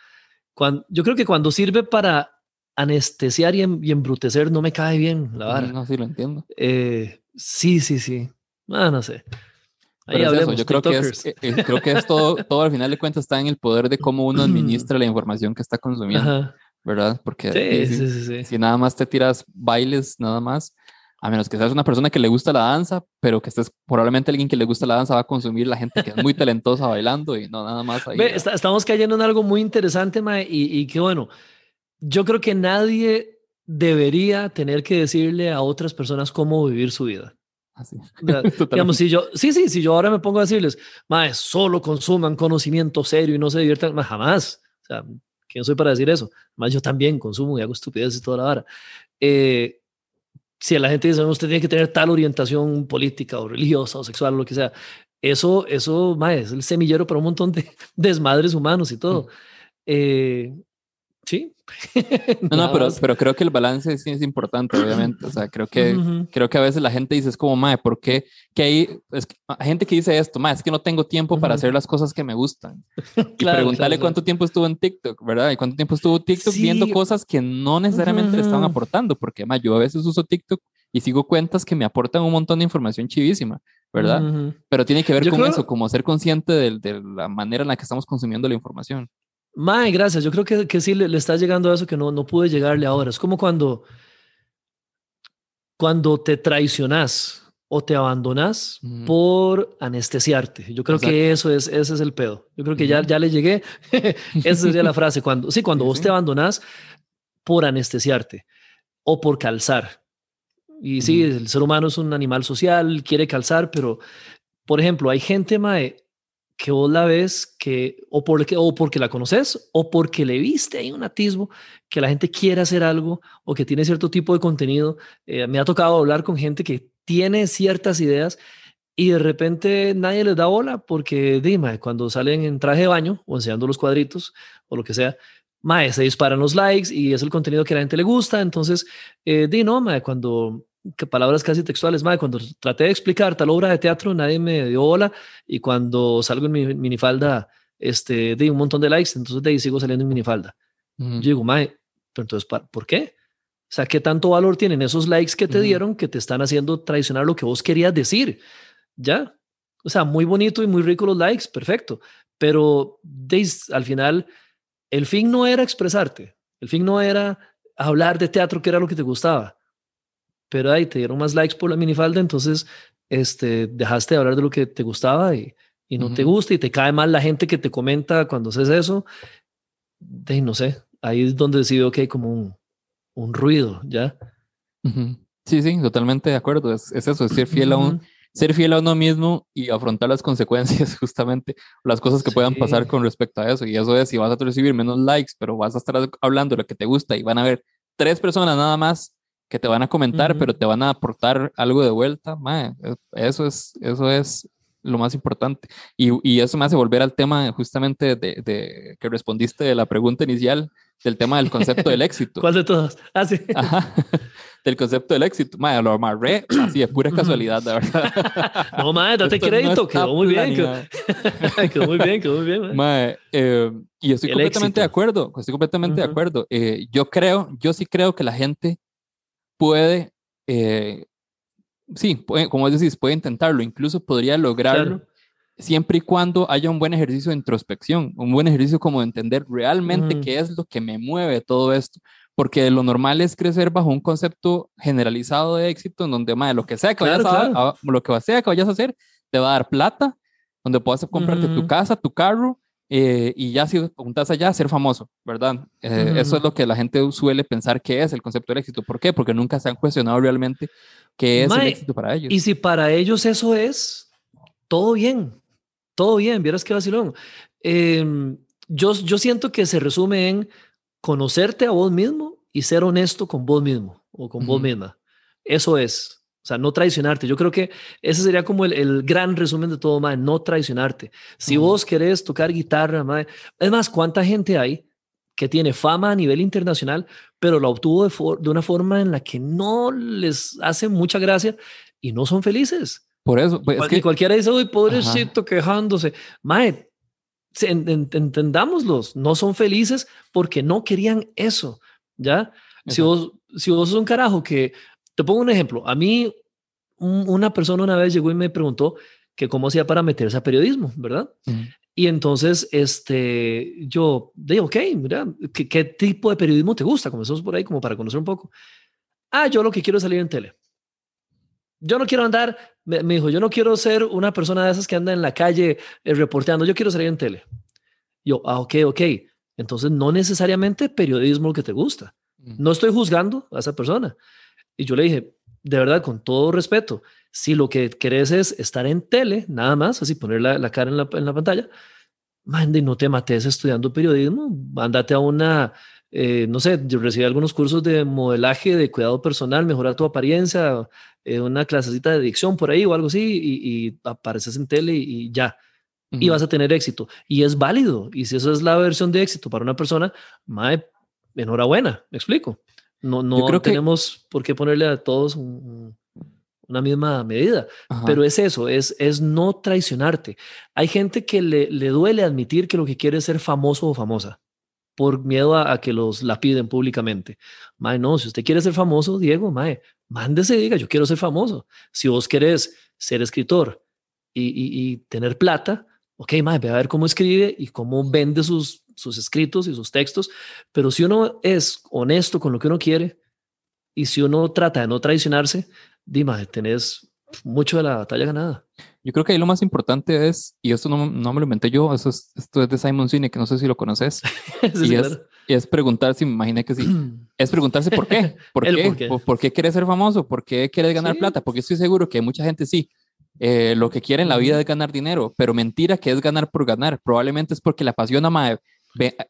cuando, yo creo que cuando sirve para anestesiar y, em, embrutecer no me cae bien la vara. No, sí, lo entiendo. Eh, sí, sí, sí. Ah, no sé. Ahí hablemos, yo creo que, es, eh, creo que es todo, todo al final de cuentas está en el poder de cómo uno administra la información que está consumiendo. Ajá. ¿Verdad? Porque sí, sí, sí, si nada más te tiras bailes, nada más, a menos que seas una persona que le gusta la danza, pero que estés probablemente alguien que le gusta la danza va a consumir la gente que es muy talentosa bailando y no nada más ahí. estamos cayendo en algo muy interesante, Mae, y, y que bueno, yo creo que nadie debería tener que decirle a otras personas cómo vivir su vida. Así. digamos, si yo, sí, sí, si yo ahora me pongo a decirles, Mae, solo consuman conocimiento serio y no se diviertan, más jamás. O sea, ¿quién soy para decir eso? Más yo también consumo y hago estupideces toda la hora. Eh, si la gente dice, usted tiene que tener tal orientación política o religiosa o sexual o lo que sea, eso, eso es el semillero para un montón de desmadres humanos y todo. Mm. Eh, sí. no, no, pero, pero creo que el balance sí es importante, obviamente. O sea, creo que, creo que a veces la gente dice, es como, mae, ¿por qué? Que hay, es, gente que dice esto, mae, es que no tengo tiempo para hacer las cosas que me gustan. y preguntarle cuánto tiempo estuvo en TikTok, ¿verdad? Y cuánto tiempo estuvo TikTok viendo cosas que no necesariamente le estaban aportando, porque, mae, yo a veces uso TikTok y sigo cuentas que me aportan un montón de información chivísima, ¿verdad? Pero tiene que ver con eso, como ser consciente de, de la manera en la que estamos consumiendo la información. Mae, gracias. Yo creo que, que sí le, le, estás llegando a eso que no, no pude llegarle ahora. Es como cuando, cuando te traicionas o te abandonas por anestesiarte. Yo creo que eso es, ese es el pedo. Yo creo que ya, ya le llegué. Esa sería la frase. Cuando, sí, cuando vos te abandonas por anestesiarte o por calzar. Y sí, el ser humano es un animal social, quiere calzar, pero, por ejemplo, hay gente, mae, que vos la ves que o porque, o porque la conoces o porque le viste ahí un atisbo que la gente quiere hacer algo o que tiene cierto tipo de contenido. Eh, me ha tocado hablar con gente que tiene ciertas ideas y de repente nadie les da bola porque, dime, cuando salen en traje de baño o enseñando los cuadritos o lo que sea, mae, se disparan los likes y es el contenido que la gente le gusta. Entonces, eh, di no, mae, cuando que palabras casi textuales, madre, cuando traté de explicar tal obra de teatro, nadie me dio bola y cuando salgo en mi minifalda, este, di un montón de likes, entonces de ahí sigo saliendo en minifalda. Yo digo, madre, pero entonces, ¿por qué? O sea, ¿qué tanto valor tienen esos likes que te dieron que te están haciendo traicionar lo que vos querías decir? ¿Ya? O sea, muy bonito y muy rico los likes, perfecto. Pero de, al final, el fin no era expresarte, el fin no era hablar de teatro, que era lo que te gustaba pero ahí te dieron más likes por la minifalda, entonces este, dejaste de hablar de lo que te gustaba y, y no te gusta y te cae mal la gente que te comenta cuando haces eso. De, no sé, ahí es donde decido que hay como un, un ruido, ¿ya? Sí, sí, totalmente de acuerdo. Es, es eso, es ser fiel a un, ser fiel a uno mismo y afrontar las consecuencias, justamente, las cosas que puedan pasar con respecto a eso. Y eso es si vas a recibir menos likes, pero vas a estar hablando de lo que te gusta y van a ver tres personas nada más que te van a comentar, pero te van a aportar algo de vuelta, e, eso es, eso es lo más importante. Y, y, eso me hace volver al tema justamente de, de, que respondiste de la pregunta inicial, del tema del concepto del éxito. ¿Cuál de todos? Ah, sí. Del concepto del éxito. Madre, lo amarré así de pura casualidad, de verdad. No, madre, date crédito, quedó muy bien. Quedó, muy bien, quedó muy bien. Madre, eh, y estoy completamente de acuerdo, estoy completamente de acuerdo. Eh, yo creo, yo sí creo que la gente puede, eh, sí, como decís, puede intentarlo, incluso podría lograrlo. Siempre y cuando haya un buen ejercicio de introspección, un buen ejercicio como de entender realmente qué es lo que me mueve todo esto, porque lo normal es crecer bajo un concepto generalizado de éxito en donde más lo que sea que vayas a, lo que sea que vayas a hacer te va a dar plata, donde puedas comprarte tu casa, tu carro eh, y ya si preguntas allá, ser famoso, ¿verdad? Eh, eso es lo que la gente suele pensar que es el concepto del éxito. ¿Por qué? Porque nunca se han cuestionado realmente qué es el éxito para ellos. Y si para ellos eso es, todo bien, todo bien, vieras qué vacilón. Em, yo, yo siento que se resume en conocerte a vos mismo y ser honesto con vos mismo o con vos misma. Eso es. O sea, no traicionarte. Yo creo que ese sería como el, gran resumen de todo, madre, no traicionarte. Si vos querés tocar guitarra, madre, es más, ¿cuánta gente hay que tiene fama a nivel internacional, pero la obtuvo de, de una forma en la que no les hace mucha gracia y no son felices? Por eso, pues, es que... cualquiera dice, uy, pobrecito, quejándose. Mae, entendámoslos, no son felices porque no querían eso, ¿ya? Si vos, si vos sos un carajo que te pongo un ejemplo. A mí, una persona una vez llegó y me preguntó que cómo hacía para meterse a periodismo, ¿verdad? Y entonces, este, yo digo, ok, mira, ¿qué, tipo de periodismo te gusta? Comenzamos por ahí como para conocer un poco. Ah, yo lo que quiero es salir en tele. Yo no quiero andar, me, dijo, yo no quiero ser una persona de esas que anda en la calle eh, reporteando, yo quiero salir en tele. Yo, ah, ok, ok. Entonces, no necesariamente periodismo que te gusta. No estoy juzgando a esa persona. Y yo le dije, de verdad, con todo respeto, si lo que querés es estar en tele, nada más, así poner la, cara en la, en la pantalla, mande, no te mates estudiando periodismo, mándate a una, eh, no sé, yo recibí algunos cursos de modelaje, de cuidado personal, mejorar tu apariencia, eh, una clasecita de dicción por ahí o algo así, y, apareces en tele y, ya. Y vas a tener éxito. Y es válido. Y si eso es la versión de éxito para una persona, mae, enhorabuena, me explico. No, no creo tenemos por qué ponerle a todos una misma medida, pero es eso, es, es no traicionarte. Hay gente que le, le duele admitir que lo que quiere es ser famoso o famosa por miedo a, que los la piden públicamente. Mae, no, si usted quiere ser famoso, Diego, mae, mándese y diga, yo quiero ser famoso. Si vos querés ser escritor y, y, tener plata, ok, mae, ve a ver cómo escribe y cómo vende sus, sus escritos y sus textos. Pero si uno es honesto con lo que uno quiere y si uno trata de no traicionarse, dime, tenés mucho de la batalla ganada. Yo creo que ahí lo más importante es, y esto no, no me lo inventé yo, eso es, esto es de Simon Sinek, que no sé si lo conoces, y, es, y, es, preguntarse, me imaginé que sí, es preguntarse por qué, por qué, por qué, quieres ser famoso, por qué quieres ganar plata, porque estoy seguro que mucha gente sí, eh, lo que quiere en la vida es ganar dinero, pero mentira que es ganar por ganar, probablemente es porque le apasiona más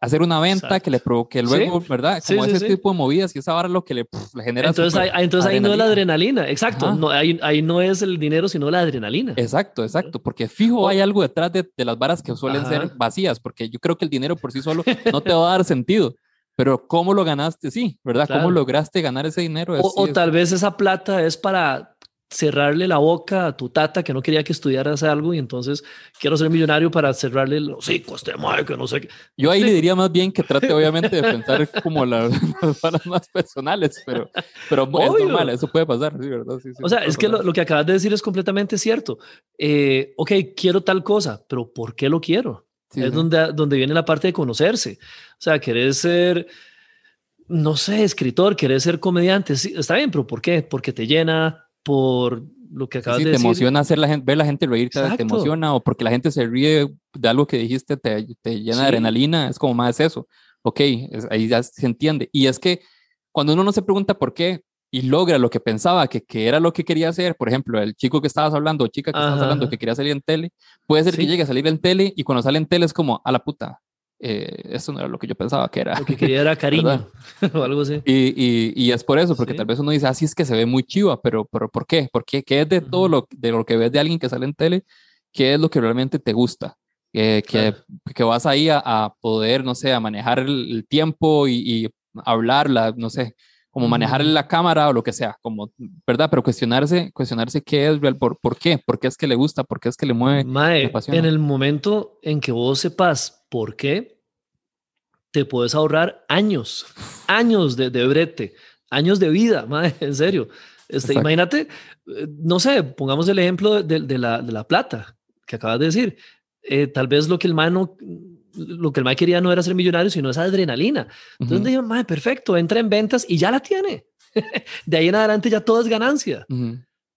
hacer una venta que le provoque luego, ¿verdad? Como ese tipo de movidas y esa vara lo que le, genera. Entonces, ahí, entonces ahí no es la adrenalina, exacto. No, ahí, ahí, no es el dinero, sino la adrenalina. Exacto, exacto. Porque fijo hay algo detrás de, de las varas que suelen ser vacías, porque yo creo que el dinero por sí solo no te va a dar sentido. Pero cómo lo ganaste, sí, ¿verdad? ¿Cómo lograste ganar ese dinero? o, tal vez esa plata es para cerrarle la boca a tu tata que no quería que estudiaras algo y entonces quiero ser millonario para cerrarle los hocico este que no sé qué. Yo ahí le diría más bien que trate obviamente de pensar como las, las más personales, pero, pero es normal, eso puede pasar, sí, ¿verdad? Sí, o sea, es que lo, que acabas de decir es completamente cierto. Eh, ok, quiero tal cosa, pero ¿por qué lo quiero? es Donde, donde viene la parte de conocerse. O sea, querés ser no sé, escritor, querés ser comediante, sí, está bien, pero ¿por qué? Porque te llena, por lo que acabas de decir. te emociona hacer la gente, ver la gente reírte, te emociona, o porque la gente se ríe de algo que dijiste, te, te llena de adrenalina, es como más eso. Ok, ahí ya se entiende. Y es que cuando uno no se pregunta por qué y logra lo que pensaba que, que era lo que quería hacer, por ejemplo, el chico que estabas hablando, chica que estabas hablando que quería salir en tele, puede ser que llegue a salir en tele y cuando sale en tele es como, a la puta, eh, eso no era lo que yo pensaba que era. Lo que quería era cariño o algo así. Y, y, y, es por eso, porque tal vez uno dice, así ah, es que se ve muy chiva, pero, pero ¿por qué? ¿Por qué? ¿Qué es de todo lo, de lo que ves de alguien que sale en tele? ¿Qué es lo que realmente te gusta? que, que, vas ahí a, a, poder, no sé, a manejar el, tiempo y, y hablar, no sé, como manejar la cámara o lo que sea, como, ¿verdad? Pero cuestionarse, cuestionarse qué es real, por, por qué, por qué es que le gusta, por qué es que le mueve. Mae, en el momento en que vos sepas por qué, te puedes ahorrar años, años de, de brete, años de vida, madre, en serio. Este, imagínate, eh, no sé, pongamos el ejemplo de, de, la, de la, plata que acabas de decir. Eh, tal vez lo que el man no, lo que el man quería no era ser millonario, sino esa adrenalina. Entonces uh -huh. perfecto, entra en ventas y ya la tiene. de ahí en adelante ya todo es ganancia.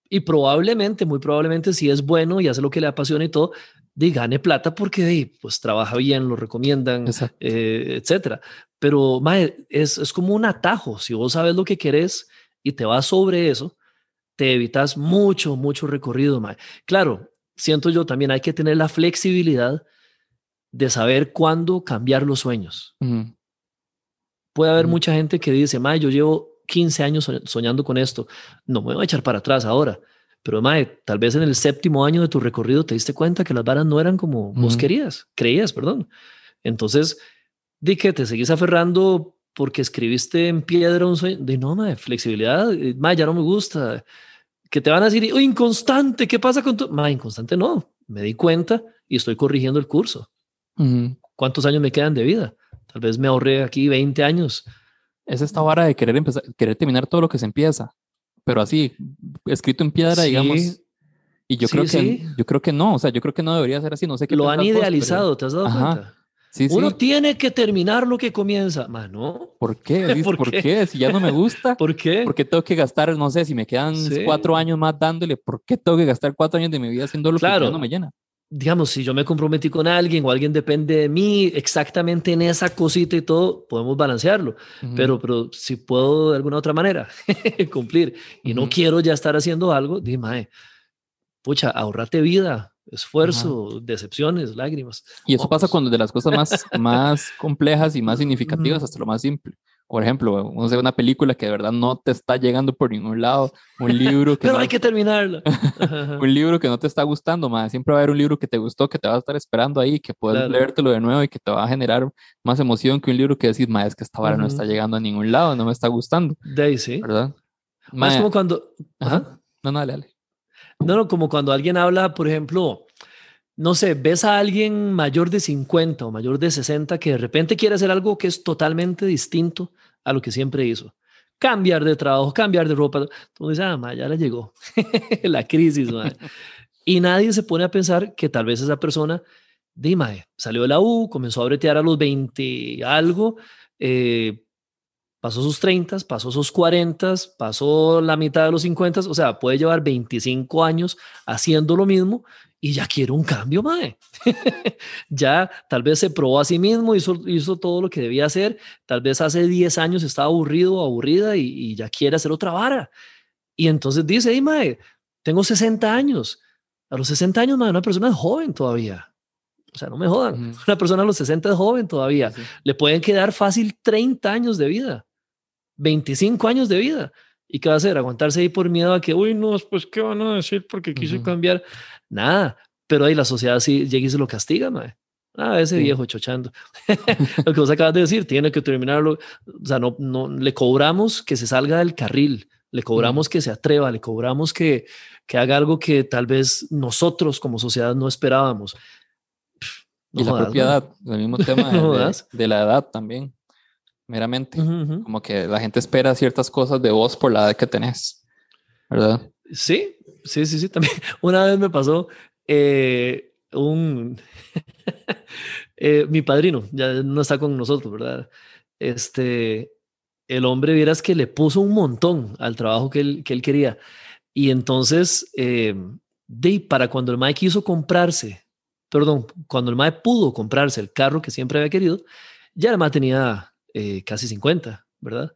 Y probablemente, muy probablemente, si es bueno y hace lo que le apasiona y todo, de gane plata porque pues trabaja bien, lo recomiendan, eh, etcétera. Pero mae, es, es como un atajo. Si vos sabes lo que querés y te vas sobre eso, te evitas mucho, mucho recorrido. Mae. Claro, siento yo también hay que tener la flexibilidad de saber cuándo cambiar los sueños. Uh -huh. Puede haber uh -huh. mucha gente que dice, mae, yo llevo 15 años soñando con esto, no me voy a echar para atrás ahora. Pero, mae, tal vez en el séptimo año de tu recorrido te diste cuenta que las varas no eran como uh -huh. vos querías, creías, perdón. Entonces, di que te seguís aferrando porque escribiste en piedra un sueño. De no, mae, flexibilidad, eh, mae, ya no me gusta. Que te van a decir, oh, inconstante, ¿qué pasa con tu? Mae, inconstante no. Me di cuenta y estoy corrigiendo el curso. Uh -huh. ¿Cuántos años me quedan de vida? Tal vez me ahorré aquí 20 años. Es esta vara de querer empezar, querer terminar todo lo que se empieza pero así, escrito en piedra, sí. digamos. Y yo sí, creo que sí. yo creo que no, o sea, yo creo que no debería ser así, no sé qué. Lo han idealizado, pero... ¿te has dado Ajá. cuenta? Uno tiene que terminar lo que comienza. Mano. ¿Por qué? ¿Por, qué? Si ya no me gusta. ¿Por qué? Porque tengo que gastar, no sé, si me quedan cuatro años más dándole, ¿por qué tengo que gastar cuatro años de mi vida haciendo lo que ya no me llena? Digamos, si yo me comprometí con alguien o alguien depende de mí exactamente en esa cosita y todo, podemos balancearlo. pero, pero si puedo de alguna otra manera cumplir y no quiero ya estar haciendo algo, dime, pucha, ahorrate vida, esfuerzo, decepciones, lágrimas. Y eso pasa cuando de las cosas más, más complejas y más significativas hasta lo más simple. Por ejemplo, una película que de verdad no te está llegando por ningún lado, un libro que... Pero hay que terminarlo. un libro que no te está gustando, más siempre va a haber un libro que te gustó, que te va a estar esperando ahí, que puedes leértelo de nuevo y que te va a generar más emoción que un libro que decís, ma, es que esta vara no está llegando a ningún lado, no me está gustando. De sí. ¿Verdad? Más como cuando... Ajá. No, no, dale, dale. No, no, como cuando alguien habla, por ejemplo, no sé, ves a alguien mayor de 50 o mayor de 60 que de repente quiere hacer algo que es totalmente distinto a lo que siempre hizo. Cambiar de trabajo, cambiar de ropa. Tú dices, ah, ya le llegó la crisis. y nadie se pone a pensar que tal vez esa persona, dime, salió de la U, comenzó a bretear a los 20 algo, eh, pasó sus 30, pasó sus 40, pasó la mitad de los 50, o sea, puede llevar 25 años haciendo lo mismo y ya quiere un cambio, mae. ya tal vez se probó a sí mismo, hizo, hizo todo lo que debía hacer, tal vez hace 10 años estaba aburrido o aburrida y, ya quiere hacer otra vara. Y entonces dice, hey, mae, tengo 60 años. A los 60 años, mae, una persona es joven todavía. O sea, no me jodan. Una persona a los 60 es joven todavía. Le pueden quedar fácil 30 años de vida. 25 años de vida. ¿Y qué va a hacer? Aguantarse ahí por miedo a que, uy, no, pues, ¿qué van a decir? Porque quise cambiar. Nada. Pero ahí la sociedad sí llega y se lo castiga, mae. Ah, ese viejo chochando. lo que vos acabas de decir, tiene que terminarlo. O sea, no, no le cobramos que se salga del carril, le cobramos que se atreva, le cobramos que, que haga algo que tal vez nosotros como sociedad no esperábamos. y la propiedad, el mismo tema de, la edad también meramente. Como que la gente espera ciertas cosas de vos por la edad que tenés, ¿verdad? Sí, sí, sí, sí. También una vez me pasó eh, un... Eh, mi padrino, ya no está con nosotros, ¿verdad? Este, el hombre, vieras que le puso un montón al trabajo que él, que él quería. Y entonces, eh, de, para cuando el Mae quiso comprarse, perdón, cuando el Mae pudo comprarse el carro que siempre había querido, ya el Mae tenía eh, casi 50, ¿verdad?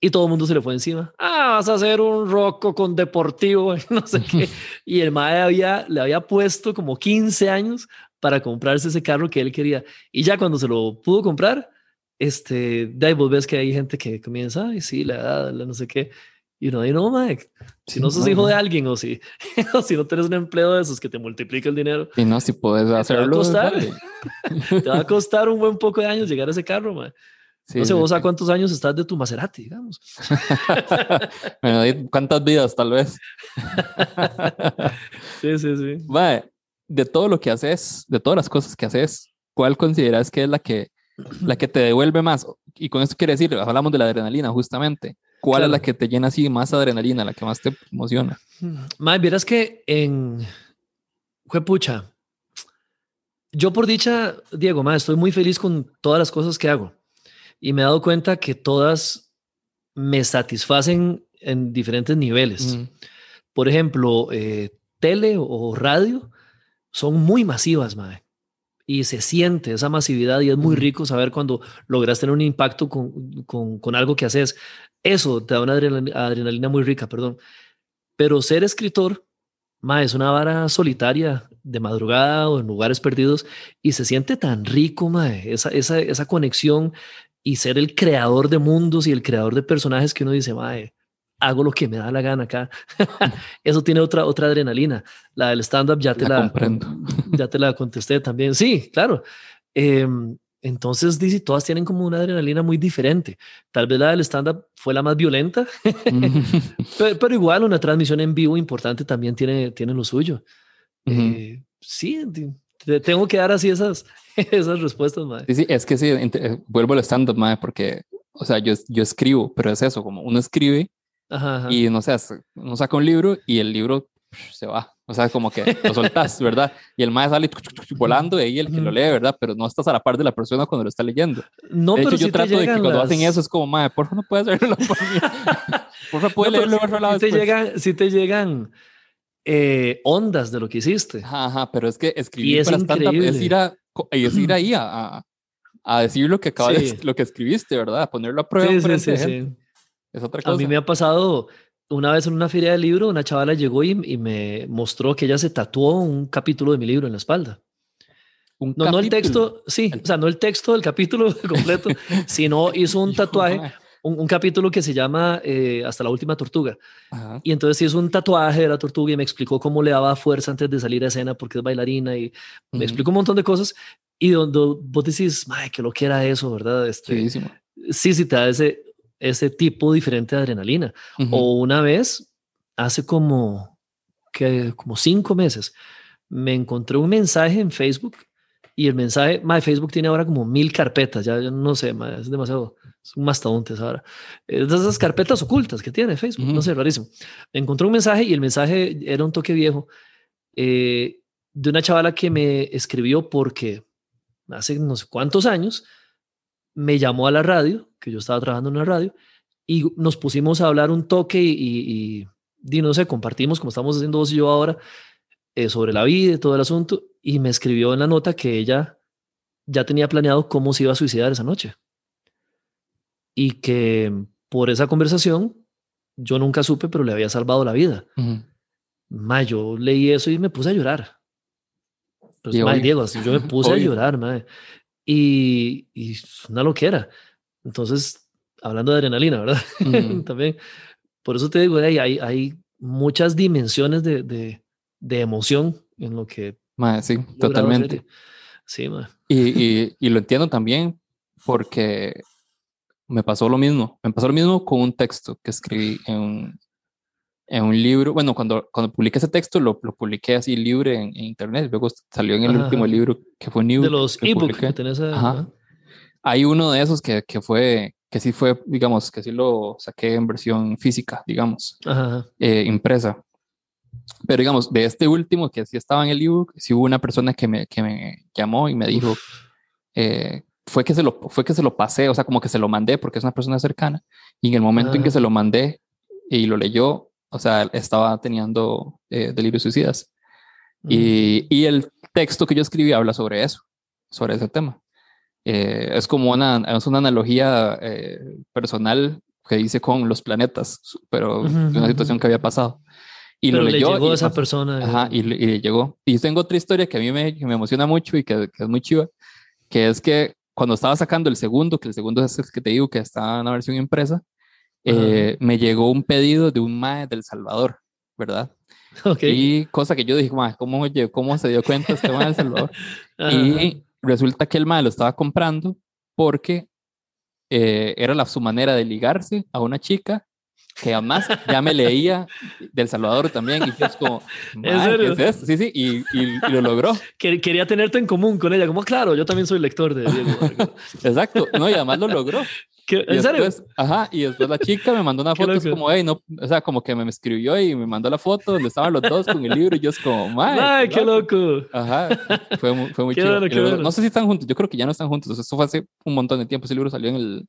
Y todo el mundo se le fue encima. Ah, vas a hacer un roco con deportivo, no sé qué. Y el mae había, le había puesto como 15 años para comprarse ese carro que él quería. Y ya cuando se lo pudo comprar, este, de ahí vos ves que hay gente que comienza, ay, sí, la edad, la no sé qué. Y uno dice, no, Mike, si no sos hijo de alguien o si, o si no tienes un empleo de esos que te multiplica el dinero. Y no, si puedes hacerlo. Te va a costar, te va a costar un buen poco de años llegar a ese carro, Mike no sé, vos a cuántos años estás de tu Maserati, digamos. bueno, ¿cuántas vidas tal vez? sí, sí, sí. Vale, de todo lo que haces, de todas las cosas que haces, ¿cuál consideras que es la que, la que te devuelve más? Y con esto quiere decir, hablamos de la adrenalina justamente. ¿Cuál es la que te llena así más adrenalina, la que más te emociona? Más, vieras que en pucha. yo por dicha, Diego, más, estoy muy feliz con todas las cosas que hago y me he dado cuenta que todas me satisfacen en diferentes niveles. Por ejemplo, eh, tele o radio son muy masivas, madre. Y se siente esa masividad y es muy rico saber cuando logras tener un impacto con, con, con algo que haces. Eso te da una adrenalina, muy rica, perdón. Pero ser escritor, ma, es una vara solitaria de madrugada o en lugares perdidos y se siente tan rico, ma, esa, esa, esa conexión y ser el creador de mundos y el creador de personajes que uno dice, mae, hago lo que me da la gana acá. Eso tiene otra, otra adrenalina. La del stand-up ya te la, ya te la contesté también. Sí, claro. Em, entonces, dice, todas tienen como una adrenalina muy diferente. Tal vez la del stand-up fue la más violenta, pero, igual una transmisión en vivo importante también tiene, tiene lo suyo. Eh, sí, tengo que dar así esas, esas respuestas, madre. Sí, sí, es que sí, eh, vuelvo al stand-up, madre, porque, o sea, yo, yo escribo, pero es eso, como uno escribe y, no sé, uno saca un libro y el libro se va. O sea, como que lo soltás, ¿verdad? Y el mae sale volando y ahí el que lo lee, ¿verdad? Pero no estás a la par de la persona cuando lo está leyendo. No, de pero hecho, yo sí te trato de que cuando hacen eso es como, mae, por favor, no puedes hacerlo por mí. por favor, puede No, pero leerlo otro lado sí te llegan, sí te llegan eh, ondas de lo que hiciste. Ajá, ajá, pero es que escribir es para stand-up es ir, a, y es ir ahí a, a, a decir lo que acabas de Sí. es- lo que escribiste, ¿verdad? A ponerlo a prueba. Sí, sí, de gente. Es otra cosa. A mí me ha pasado una vez en una feria de libro, una chavala llegó y, y me mostró que ella se tatuó un capítulo de mi libro en la espalda. Un No, no el capítulo. texto, sí, El- o sea, no el texto del capítulo completo, sino hizo un de tatuaje. Un, un capítulo que se llama eh, Hasta la última tortuga. Ajá. Y entonces hizo un tatuaje de la tortuga y me explicó cómo le daba fuerza antes de salir a escena porque es bailarina y me Ujú. explicó un montón de cosas. Y donde vos decís, ay, que lo que era eso, ¿verdad? Este, sí, sí, te da ese, ese tipo diferente de adrenalina. O una vez, hace como, que, como cinco meses, me encontré un mensaje en Facebook y el mensaje, my Facebook tiene ahora como mil carpetas, ya, ya no sé, ma, es demasiado, es un mastodonte ahora. Es de esas carpetas ocultas que tiene Facebook, no Ujú. sé, rarísimo. Encontré un mensaje y el mensaje era un toque viejo eh, de una chavala que me escribió porque hace no sé cuántos años me llamó a la radio, que yo estaba trabajando en la radio, y nos pusimos a hablar un toque y, y, y, y no sé, compartimos como estamos haciendo vos y yo ahora eh, sobre la vida y todo el asunto, y me escribió en la nota que ella ya tenía planeado cómo se iba a suicidar esa noche. Y que por esa conversación yo nunca supe, pero le había salvado la vida. Ujú. Ma, yo leí eso y me puse a llorar. Pues, ma. Diego, así yo me puse a llorar, ma. Y, y una loquera. Entonces, hablando de adrenalina, ¿verdad? También. Por eso te digo, hay, hay, hay muchas dimensiones de, de, de emoción en lo que Mae, sí, totalmente. Sí. Y, y, y lo entiendo también porque me pasó lo mismo. Me pasó lo mismo con un texto que escribí en un, en un libro. Bueno, cuando, cuando publiqué ese texto lo, lo publiqué así libre en, en internet. Luego salió en el Ajá, último libro que fue un ebook. De los que ebooks que tenés. ahí, Ajá. Hay uno de esos que, que fue, que sí fue, digamos, que sí lo saqué en versión física, digamos, eh, impresa. Pero digamos, de este último que sí estaba en el ebook, sí hubo una persona que me, que me llamó y me dijo, eh, fue, que se lo, fue que se lo pasé, o sea, como que se lo mandé porque es una persona cercana. Y en el momento en que Ah. se lo mandé y lo leyó, o sea, estaba teniendo eh, delirios suicidas. Y, y el texto que yo escribí habla sobre eso, sobre ese tema. Eh, es como una, es una analogía eh, personal que hice con los planetas, pero de una situación que había pasado. Y Pero lo le leyó llegó y a esa persona. Ajá, y, le- y le llegó. Y tengo otra historia que a mí me, que me emociona mucho y que, que es muy chiva, que es que cuando estaba sacando el segundo, que el segundo es el que te digo que está en una versión impresa, eh, me llegó un pedido de un mae del Salvador, ¿verdad? Ok. Y cosa que yo dije, ¿cómo, oye, ¿cómo se dio cuenta este mae del Salvador? Y resulta que el mae lo estaba comprando porque eh, era la, su manera de ligarse a una chica que además ya me leía del Salvador también y yo es como, "Mae, serio? ¿qué es esto? Sí, sí, y, y- y lo logró. Que- Quería tenerte en común con ella. Como, claro, yo también soy lector de Diego. Exacto, no, y además lo logró. ¿Qué- Y ¿En serio? después, ajá, y después la chica me mandó una foto, es como, hey, no, o sea, como que me escribió y me mandó la foto donde estaban los dos con el libro y yo es como, Ay, qué loco. Ajá, fue, fue muy chido. bueno, bueno. No sé si están juntos, yo creo que ya no están juntos, eso fue hace un montón de tiempo, ese libro salió en el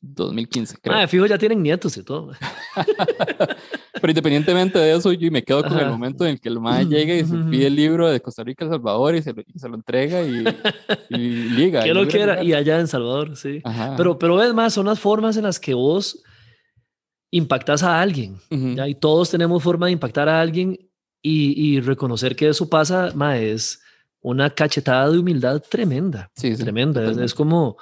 2015, creo. Ah, fijo, ya tienen nietos y todo. Pero independientemente de eso, yo me quedo con el Ajá. momento en el que el mae llega y se pide el libro de Costa Rica a El Salvador y se lo, y se lo entrega y, y liga. Qué y lo que era. Y allá en Salvador, sí. Ajá. Pero, pero ves más, son las formas en las que vos impactas a alguien. Ujú. ¿ya? Y todos tenemos forma de impactar a alguien y, y reconocer que eso pasa, ma, es una cachetada de humildad tremenda. Sí, sí, tremenda. Es, es como,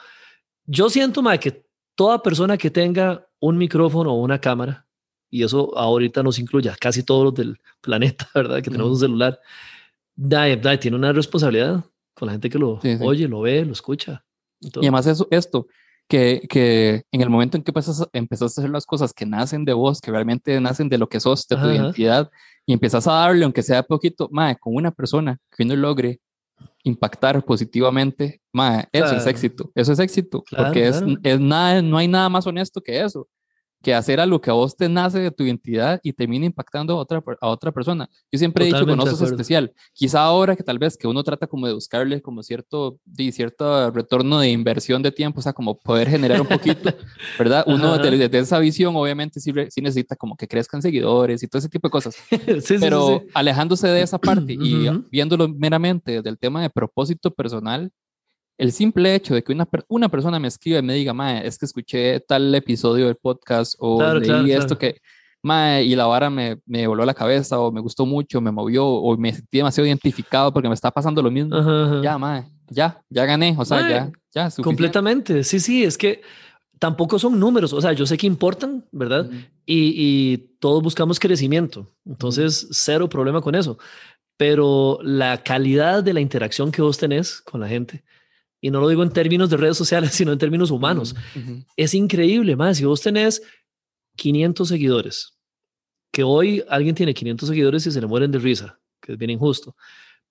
yo siento, ma, que toda persona que tenga un micrófono o una cámara, y eso ahorita nos incluye a casi todos los del planeta, ¿verdad? Que tenemos un celular, da- da- tiene una responsabilidad con la gente que lo Sí, sí. oye, lo ve, lo escucha. y. Y además eso, esto, que, que en el momento en que empiezas, empezaste a hacer las cosas que nacen de vos, que realmente nacen de lo que sos, de tu Ajá. identidad, y empiezas a darle, aunque sea poquito, mae, con una persona que uno logre impactar positivamente, mae, eso es Claro. éxito, eso es éxito, Claro, porque es, claro. es nada, no hay nada más honesto que eso, que hacer algo que a vos te nace de tu identidad y termina impactando a otra, a otra persona. Yo siempre he dicho que no sos especial. Quizá ahora que tal vez que uno trata como de buscarle como cierto, de cierto retorno de inversión de tiempo, o sea, como poder generar un poquito, ¿verdad? Uno desde esa visión obviamente sí, sí, necesita como que crezcan seguidores y todo ese tipo de cosas. Pero alejándose de esa parte y viéndolo meramente del tema de propósito personal, el simple hecho de que una, una persona me escriba y me diga, mae, es que escuché tal episodio del podcast o leí esto que, mae, y la vara me, me voló la cabeza o me gustó mucho, me movió o me sentí demasiado identificado porque me está pasando lo mismo. Ya, mae, ya, ya gané, o sea, ya, ya. Completamente, sí, sí, es que tampoco son números, o sea, yo sé que importan, ¿verdad? y, y, todos buscamos crecimiento, entonces cero problema con eso, pero la calidad de la interacción que vos tenés con la gente, y no lo digo en términos de redes sociales, sino en términos humanos. Es increíble, más si vos tenés 500 seguidores, que hoy alguien tiene 500 seguidores y se le mueren de risa, que es bien injusto,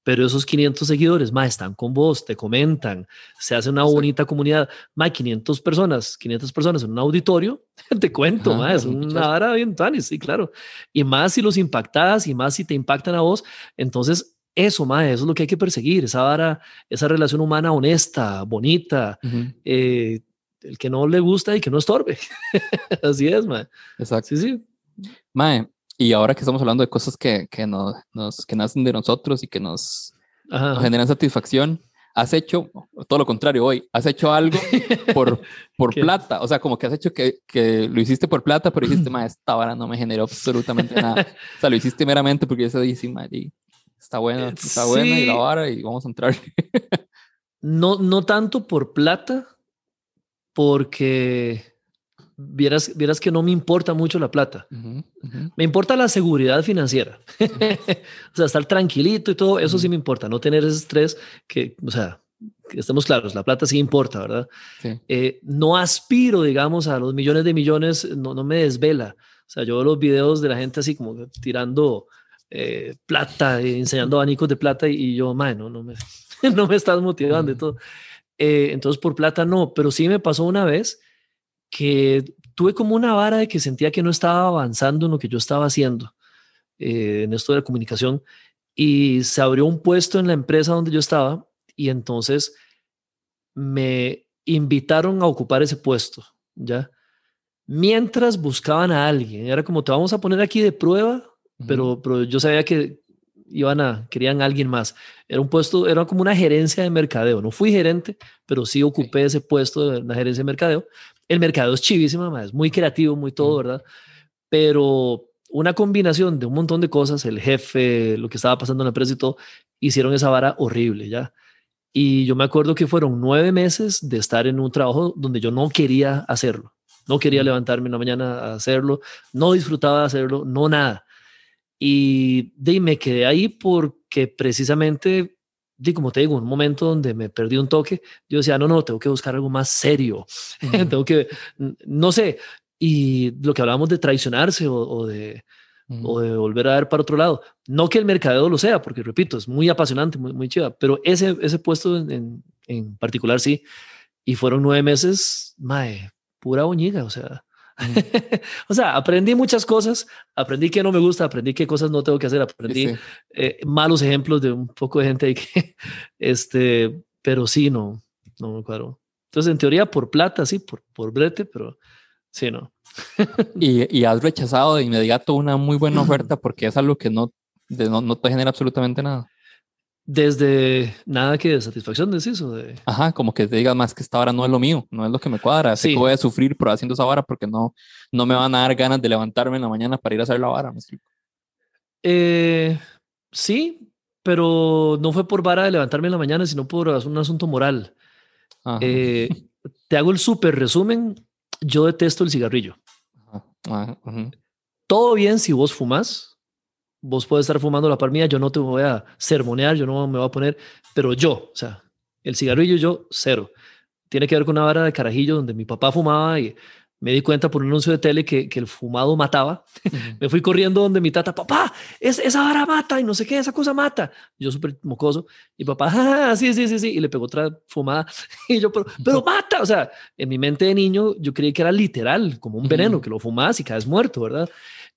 pero esos 500 seguidores, más están con vos, te comentan, se hace una bonita comunidad, más 500 personas, 500 personas en un auditorio, te cuento, más es una vara bien sí, claro. Y más si los impactas y más si te impactan a vos, entonces eso, mae, eso es lo que hay que perseguir, esa vara, esa relación humana honesta, bonita, eh, el que no le gusta y que no estorbe. Así es, mae. Exacto. Sí, sí. Mae, y ahora que estamos hablando de cosas que, que, nos, que nacen de nosotros y que nos, generan satisfacción, has hecho todo lo contrario hoy, has hecho algo por, por plata, o sea, como que has hecho que, que lo hiciste por plata, pero dijiste, mae, esta vara no me generó absolutamente nada. O sea, lo hiciste meramente porque yo se dije, mae, Está buena, eh, está buena y la vara y vamos a entrar. no, no tanto por plata, porque vieras, vieras que no me importa mucho la plata. Me importa la seguridad financiera. o sea, estar tranquilito y todo, eso sí me importa. No tener ese estrés que, o sea, que estemos claros, la plata sí importa, ¿verdad? Eh, no aspiro, digamos, a los millones de millones, no, no me desvela. O sea, yo veo los videos de la gente así como tirando eh, plata, eh, enseñando abanicos de plata y, yo, no, no, me, no me estás motivando y todo. Eh, entonces, por plata no, pero sí me pasó una vez que tuve como una vara de que sentía que no estaba avanzando en lo que yo estaba haciendo en esto de la comunicación y se abrió un puesto en la empresa donde yo estaba y entonces me invitaron a ocupar ese puesto, ¿ya? Mientras buscaban a alguien, era como te vamos a poner aquí de prueba pero, pero yo sabía que iban a, querían a alguien más. Era un puesto, era como una gerencia de mercadeo. No fui gerente, pero sí ocupé ese puesto de la gerencia de mercadeo. El mercadeo es chivísima, es muy creativo, muy todo, ¿verdad? Pero una combinación de un montón de cosas, el jefe, lo que estaba pasando en la empresa y todo, hicieron esa vara horrible, ¿ya? Y yo me acuerdo que fueron nueve meses de estar en un trabajo donde yo no quería hacerlo. No quería levantarme en la mañana a hacerlo, no disfrutaba de hacerlo, no nada. Y de, me quedé ahí porque precisamente, de, como te digo, un momento donde me perdí un toque, yo decía, no, no, tengo que buscar algo más serio, tengo que, no sé, y lo que hablábamos de traicionarse o, de, o de volver a ver para otro lado. No que el mercadeo lo sea, porque repito, es muy apasionante, muy, muy chiva, pero ese, ese puesto en, en, particular sí. Y fueron nueve meses, mae, pura boñiga, o sea, o sea, aprendí muchas cosas, aprendí que no me gusta, aprendí qué cosas no tengo que hacer, aprendí eh, malos ejemplos de un poco de gente que, este, pero sí, no, no me acuerdo. Entonces, en teoría, por plata, sí, por, por brete, pero sí, no. y, y, has rechazado de inmediato una muy buena oferta porque es algo que no, no, no te genera absolutamente nada. Desde nada que de satisfacción de eso. De... Ajá, como que te digas más que esta vara no es lo mío, no es lo que me cuadra. Sí. voy a sufrir por haciendo esa vara porque no, no me van a dar ganas de levantarme en la mañana para ir a hacer la vara. Eh, sí, pero no fue por vara de levantarme en la mañana, sino por un asunto moral. Eh, te hago el súper resumen. Yo detesto el cigarrillo. Ajá. Todo bien si vos fumas, vos puedes estar fumando la par mía, yo no te voy a sermonear, yo no me voy a poner, pero yo, o sea, el cigarrillo yo, cero. Tiene que ver con una vara de carajillo donde mi papá fumaba y me di cuenta por un anuncio de tele que, que el fumado mataba. me fui corriendo donde mi tata, papá, es, esa vara mata y no sé qué, esa cosa mata. Yo súper mocoso y papá, ah, sí, sí, sí, sí, y le pegó otra fumada y yo, pero, pero mata, o sea, en mi mente de niño yo creí que era literal, como un veneno, que lo fumas y caes muerto, ¿verdad?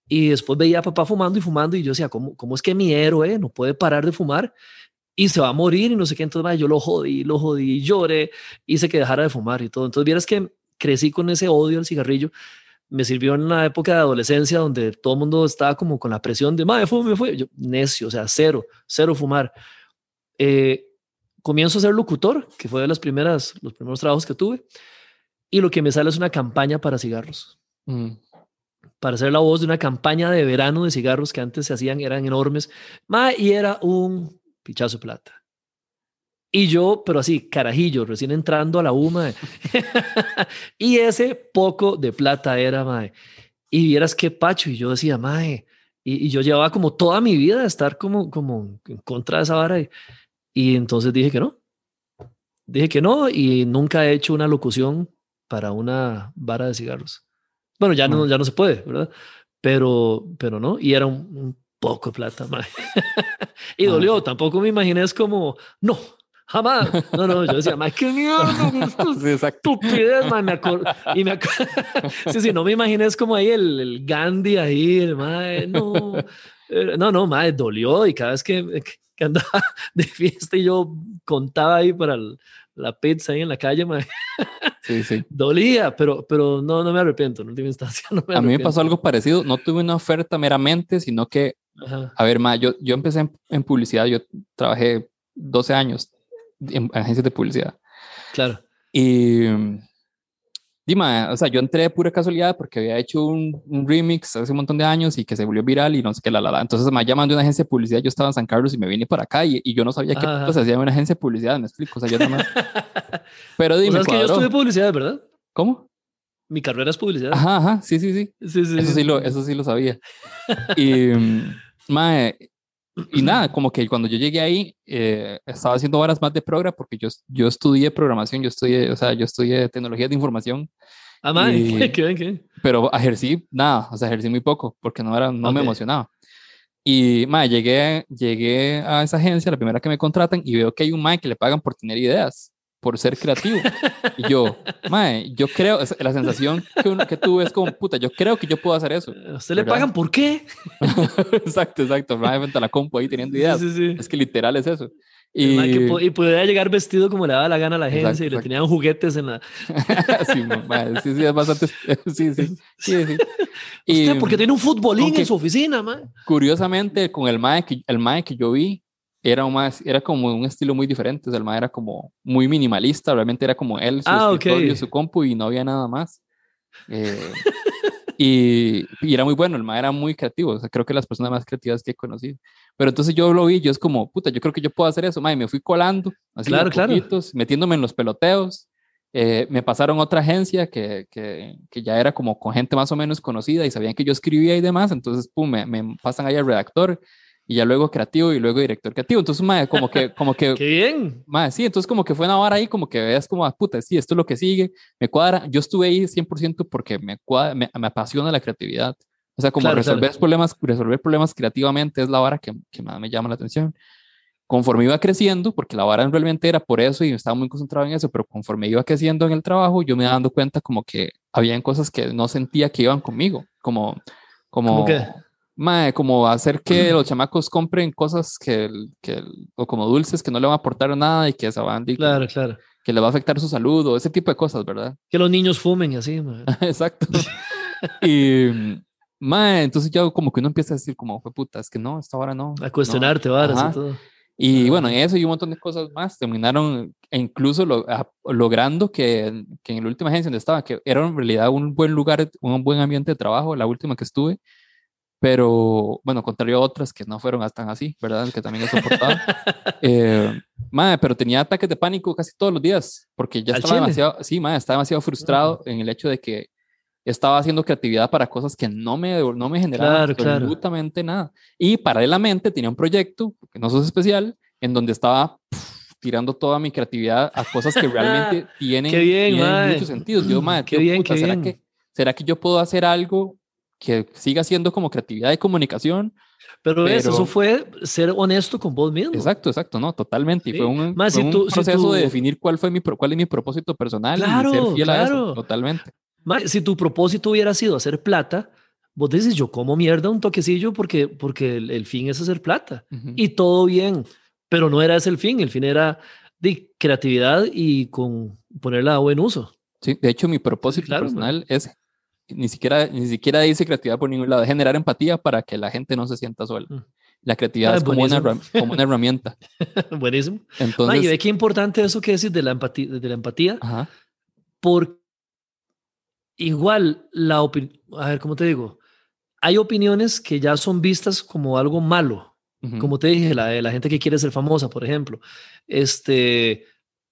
Y después veía a papá fumando y fumando y yo decía, ¿cómo, cómo es que mi héroe no puede parar de fumar? y se va a morir y no sé qué. Entonces, yo lo jodí, lo jodí, lloré, hice que dejara de fumar y todo. Entonces, vieras que crecí con ese odio al cigarrillo. Me sirvió en una época de adolescencia donde todo el mundo estaba como con la presión de, madre, fume, fue. Yo, necio, o sea, cero, cero fumar. Eh, comienzo a ser locutor, que fue de las primeras, los primeros trabajos que tuve. Y lo que me sale es una campaña para cigarros. Mm. Para ser la voz de una campaña de verano de cigarros que antes se hacían, eran enormes. Ma, y era un pichazo plata. Y yo, pero así, carajillo, recién entrando a la UMA. y ese poco de plata era, mae. Y vieras qué pacho. Y yo decía, mae. Y, yo llevaba como toda mi vida a estar como, como en contra de esa vara. Y, entonces dije que no. Dije que no y nunca he hecho una locución para una vara de cigarros. Bueno, ya no, ya no se puede, ¿verdad? Pero, pero no. Y era un, poco de plata, mae. y ah, dolió. Tampoco me imaginé es como, no, Jamás. No, no, yo decía, más qué mierda, sí, estupidez, man. Me y me sí, sí, no me imaginé, es como ahí el, el Gandhi ahí, el madre, no. No, no, madre, dolió y cada vez que, que, andaba de fiesta y yo contaba ahí para la pizza ahí en la calle, madre. Sí, sí. Dolía, pero, pero no, no me arrepiento en última instancia. No me a mí me pasó algo parecido. No tuve una oferta meramente, sino que, a ver, ma, yo, yo empecé en, en publicidad, yo trabajé 12 años en agencias de publicidad. Claro. Y, Dima, o sea, yo entré de pura casualidad porque había hecho un, remix hace un montón de años y que se volvió viral y no sé qué, la, la, la. Entonces me llaman de una agencia de publicidad, yo estaba en San Carlos y me vine para acá y, y yo no sabía qué se hacía una agencia de publicidad, me explico, o sea, yo nada más. Pero dime. ¿Sabes que yo estudié publicidad, verdad? ¿Cómo? Mi carrera es publicidad. Ajá, ajá, sí, sí, sí. sí, sí eso, sí, Lo, eso sí lo sabía. y, mae, y nada, como que cuando yo llegué ahí, eh, estaba haciendo horas más de programa porque yo, yo estudié programación, yo estudié, o sea, yo estudié tecnologías de información. Ah, man, ¿qué, qué? Pero ejercí nada, o sea, ejercí muy poco porque no, era, no me emocionaba. Y, madre, llegué, llegué a esa agencia, la primera que me contratan, y veo que hay un mae que le pagan por tener ideas por ser creativo. Y yo, mae, yo creo, la sensación que, que tuve es como, puta, yo creo que yo puedo hacer eso. ¿A usted le pagan por qué? exacto, exacto. Mae, frente a la compu ahí teniendo ideas. Sí, sí, Es que literal es eso. Y, y podía llegar vestido como le daba la gana a la agencia y le tenían juguetes en la. sí, sí, sí, es bastante. Sí, sí. sí, sí. Y, ¿Usted porque tiene un futbolín en su oficina, mae? Curiosamente, con el mae que, el mae que yo vi, era, más, era como un estilo muy diferente. O sea, el mae era como muy minimalista, realmente era como él, su ah, escritorio, su compu y no había nada más. Eh, y, y, era muy bueno, el mae era muy creativo. O sea, creo que las personas más creativas que he conocido. Pero entonces yo lo vi, yo es como, puta, yo creo que yo puedo hacer eso. Mae, me fui colando, así claro, claro. metiéndome en los peloteos. Eh, me pasaron otra agencia que, que, que, ya era como con gente más o menos conocida y sabían que yo escribía y demás. Entonces, pum, me, me pasan ahí al redactor y ya luego creativo y luego director creativo. Entonces, madre, como que, como que. ¡Qué bien! Madre, sí, entonces como que fue una hora ahí, como que veas como, ah, puta, sí, esto es lo que sigue, me cuadra. Yo estuve ahí 100% porque me, cuadra, me, me, apasiona la creatividad. O sea, como resolver, Problemas, resolver problemas creativamente es la vara que, que más me llama la atención. Conforme iba creciendo, porque la vara realmente era por eso y estaba muy concentrado en eso, pero conforme iba creciendo en el trabajo, yo me iba dando cuenta como que habían cosas que no sentía que iban conmigo, como, como, ¿Cómo? Mae, como hacer que los chamacos compren cosas que, que, o como dulces que no le van a aportar nada y que se van claro, claro. que le va a afectar su salud o ese tipo de cosas, ¿verdad? Que los niños fumen y así, mae. Exacto. y, mae, entonces ya como que uno empieza a decir como, fue puta, es que no, esta hora no. A cuestionarte, varas y todo. Y bueno, eso y un montón de cosas más terminaron incluso lo, logrando que, que, en la última agencia donde estaba, que era en realidad un buen lugar, un buen ambiente de trabajo, la última que estuve, pero bueno, contrario a otras que no fueron tan así, ¿verdad? Que también he soportado. eh, madre, pero tenía ataques de pánico casi todos los días, porque ya estaba demasiado, sí, madre, estaba demasiado frustrado en el hecho de que estaba haciendo creatividad para cosas que no me, no me generaban absolutamente nada. Y paralelamente tenía un proyecto, que no sos especial, en donde estaba tirando toda mi creatividad a cosas que realmente tienen, qué bien, tienen muchos sentidos. Yo, madre, qué bien, qué bien. ¿será que ¿será que yo puedo hacer algo que siga siendo como creatividad y comunicación? Pero, eso fue ser honesto con vos mismo. Exacto, exacto, no, totalmente. Y fue un, proceso de definir cuál, fue mi, cuál es mi propósito personal claro, y ser fiel claro. a eso, totalmente. si tu propósito hubiera sido hacer plata, vos dices, yo como mierda un toquecillo porque, porque el, fin es hacer plata. Y todo bien, pero no era ese el fin, el fin era de creatividad y con ponerla a buen uso. Sí, de hecho mi propósito personal es ni siquiera, ni siquiera dice creatividad por ningún lado, es generar empatía para que la gente no se sienta sola. Mm. La creatividad ah, es como una, como una, herramienta. buenísimo. Entonces, y ve qué importante eso que decís de la empatía, de la empatía por igual la opinión, a ver, ¿cómo te digo? Hay opiniones que ya son vistas como algo malo, como te dije, la, la gente que quiere ser famosa, por ejemplo. Este,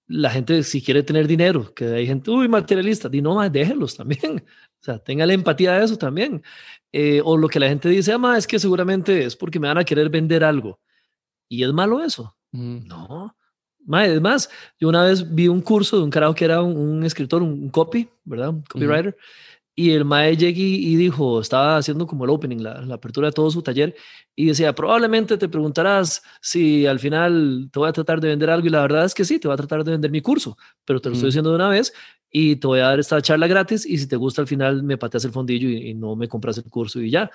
la gente si quiere tener dinero, que hay gente, uy, materialista, di no más, déjenlos también. O sea, tenga la empatía de eso también. Eh, o lo que la gente dice, ama, es que seguramente es porque me van a querer vender algo. ¿Y es malo eso? No. es más, yo una vez vi un curso de un carajo que era un, escritor, un, copy, ¿verdad? Un copywriter. Y el mae llegué y dijo, estaba haciendo como el opening, la, la, apertura de todo su taller, y decía, probablemente te preguntarás si al final te voy a tratar de vender algo, y la verdad es que sí, te voy a tratar de vender mi curso, pero te lo estoy diciendo de una vez, y te voy a dar esta charla gratis, y si te gusta al final me pateas el fondillo y, no me compras el curso y ya.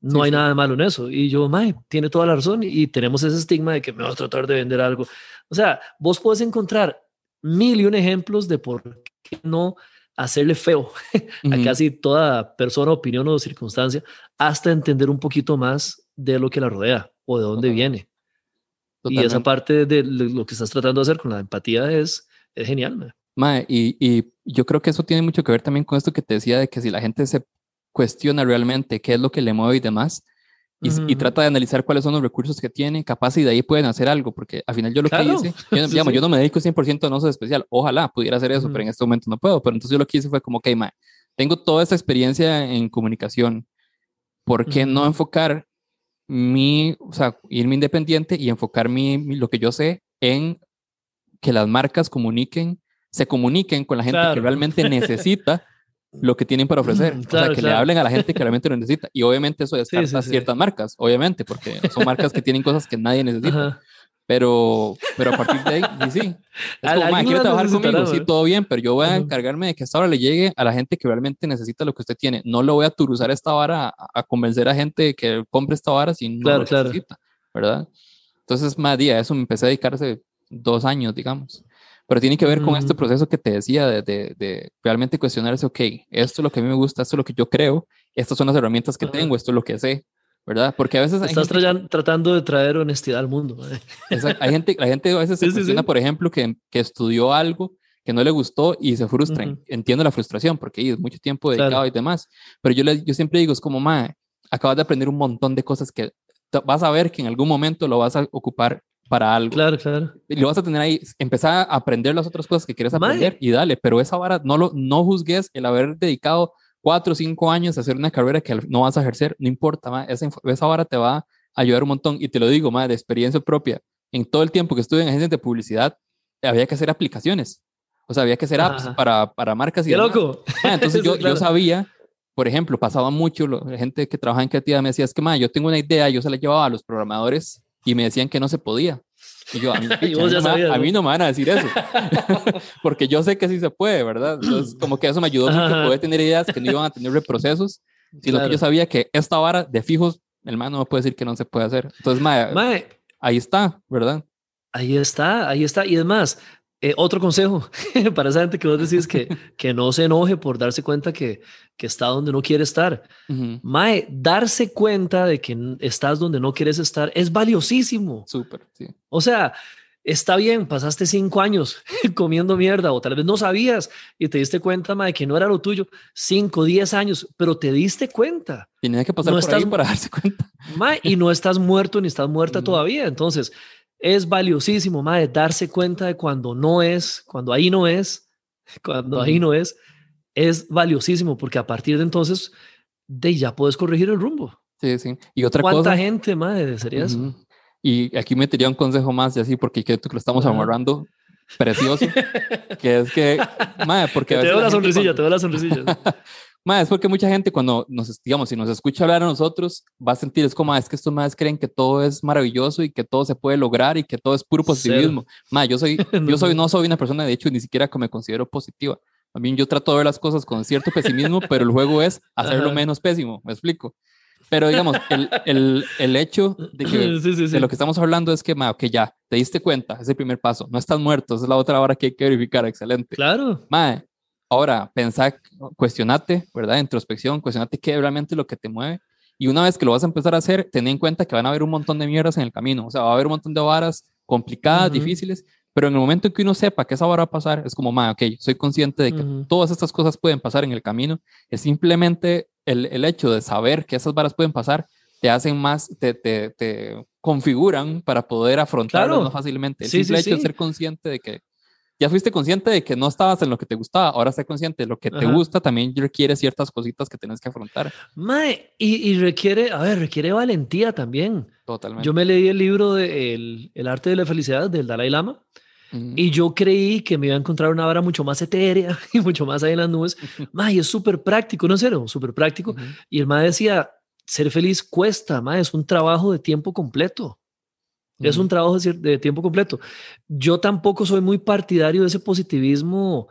No hay nada de malo en eso. Y yo, mae, tiene toda la razón, y tenemos ese estigma de que me vas a tratar de vender algo. O sea, vos puedes encontrar mil y un ejemplos de por qué no hacerle feo a casi toda persona, opinión o circunstancia, hasta entender un poquito más de lo que la rodea o de dónde viene. Y esa parte de lo que estás tratando de hacer con la empatía es, es genial. y, y, yo creo que eso tiene mucho que ver también con esto que te decía de que si la gente se cuestiona realmente qué es lo que le mueve y demás, y, trata de analizar cuáles son los recursos que tiene, capaz y de ahí pueden hacer algo, porque al final yo lo que hice, yo, digamos, yo no me dedico 100% a no ser especial, ojalá pudiera hacer eso, pero en este momento no puedo, pero entonces yo lo que hice fue como, ok, ma, tengo toda esta experiencia en comunicación, ¿por qué no enfocar mi, o sea, irme independiente y enfocar mi, lo que yo sé en que las marcas comuniquen, se comuniquen con la gente que realmente necesita lo que tienen para ofrecer. o sea, que le hablen a la gente que realmente lo necesita. Y obviamente eso descarta ciertas marcas, obviamente, porque son marcas que tienen cosas que nadie necesita. Pero, pero a partir de ahí, sí, sí. Es como, quiero trabajar conmigo, sí, todo bien, pero yo voy a encargarme de que esta hora le llegue a la gente que realmente necesita lo que usted tiene. No lo voy a turuzar esta vara a, convencer a gente que compre esta vara si no lo necesita, ¿verdad? Entonces, más día, eso me empecé a dedicar hace dos años, digamos pero tiene que ver con este proceso que te decía de, de, realmente cuestionarse, ok, esto es lo que a mí me gusta, esto es lo que yo creo, estas son las herramientas que tengo, esto es lo que sé, ¿verdad? Porque a veces... Estás tratando de traer honestidad al mundo. hay gente, la gente a veces se cuestiona, por ejemplo, que, que, estudió algo que no le gustó y se frustra. Entiendo la frustración porque es mucho tiempo dedicado y demás, pero yo, le, yo siempre digo, es como, ma, acabas de aprender un montón de cosas que vas a ver que en algún momento lo vas a ocupar para algo. Claro, claro. Y lo vas a tener ahí, empezar a aprender las otras cosas que quieres aprender y dale, pero esa vara, no, lo, no juzgues el haber dedicado cuatro o cinco años a hacer una carrera que no vas a ejercer, no importa, esa, esa vara te va a ayudar un montón y te lo digo, más de experiencia propia. En todo el tiempo que estuve en agencias de publicidad, había que hacer aplicaciones. O sea, había que hacer apps para, para marcas y ¡Qué loco! entonces yo, yo sabía por ejemplo, pasaba mucho, la gente que trabaja en creatividad me decía, es que, ma, yo tengo una idea, yo se la llevaba a los programadores y me decían que no se podía. Y yo, a mí, no, me van a decir eso, porque yo sé que sí se puede, ¿verdad? Entonces, como que eso me ayudó porque poder tener ideas que no iban a tener reprocesos, sino que yo sabía que esta vara de fijos, el man no me puede decir que no se puede hacer. Entonces, mae, ahí está, ¿verdad? Ahí está, ahí está. Y además, eh, otro consejo para esa gente que vos decís que, que no se enoje por darse cuenta que, que está donde no quiere estar. Mae, darse cuenta de que estás donde no quieres estar es valiosísimo. Súper, sí. O sea, está bien, pasaste cinco años comiendo mierda o tal vez no sabías y te diste cuenta, mae, que no era lo tuyo. Cinco, diez años, pero te diste cuenta. Tenía que pasar no por estás, ahí para darse cuenta. Mae, y no estás muerto ni estás muerta todavía. Entonces, es valiosísimo, madre, darse cuenta de cuando no es, cuando ahí no es, cuando ahí no es, es valiosísimo porque a partir de entonces de ya puedes corregir el rumbo. Sí, sí. Y otra ¿Cuánta cosa. ¿Cuánta gente, madre, sería eso? Y aquí me un consejo más, y así, porque que lo estamos amarrando precioso, que es que, madre, porque... te veo la sonrisilla, te veo la sonrisilla. Ma, es porque mucha gente cuando nos, digamos, si nos escucha hablar a nosotros, va a sentir, es como, ah, es que estos más creen que todo es maravilloso y que todo se puede lograr y que todo es puro positivismo. Ma, yo soy, yo soy, no soy una persona, de hecho, ni siquiera que me considero positiva. También yo trato de ver las cosas con cierto pesimismo, pero el juego es hacerlo menos pésimo, me explico. Pero digamos, el, el, el hecho de, que, de lo que estamos hablando es que, ma, ok, ya, te diste cuenta, es el primer paso, no estás muerto, esa es la otra hora que hay que verificar, excelente. Claro. Ma, Ahora, pensá, cuestionate, ¿verdad? Introspección, cuestionate qué es realmente lo que te mueve. Y una vez que lo vas a empezar a hacer, ten en cuenta que van a haber un montón de mierdas en el camino. O sea, va a haber un montón de varas complicadas, difíciles, pero en el momento en que uno sepa que esa vara va a pasar, es como, ma, ok, soy consciente de que todas estas cosas pueden pasar en el camino. Es simplemente el, el, hecho de saber que esas varas pueden pasar, te hacen más, te, te, te configuran para poder afrontarlo más fácilmente. El simple hecho de ser consciente de que ya fuiste consciente de que no estabas en lo que te gustaba, ahora sé consciente de lo que te gusta también requiere ciertas cositas que tienes que afrontar. Mae, y, y, requiere, a ver, requiere valentía también. Totalmente. Yo me leí el libro de el, el arte de la felicidad del Dalai Lama y yo creí que me iba a encontrar una vara mucho más etérea y mucho más ahí en las nubes. Mae, es súper práctico, no sé, súper práctico. Y el mae decía, ser feliz cuesta, mae, es un trabajo de tiempo completo. Es un trabajo de tiempo completo. Yo tampoco soy muy partidario de ese positivismo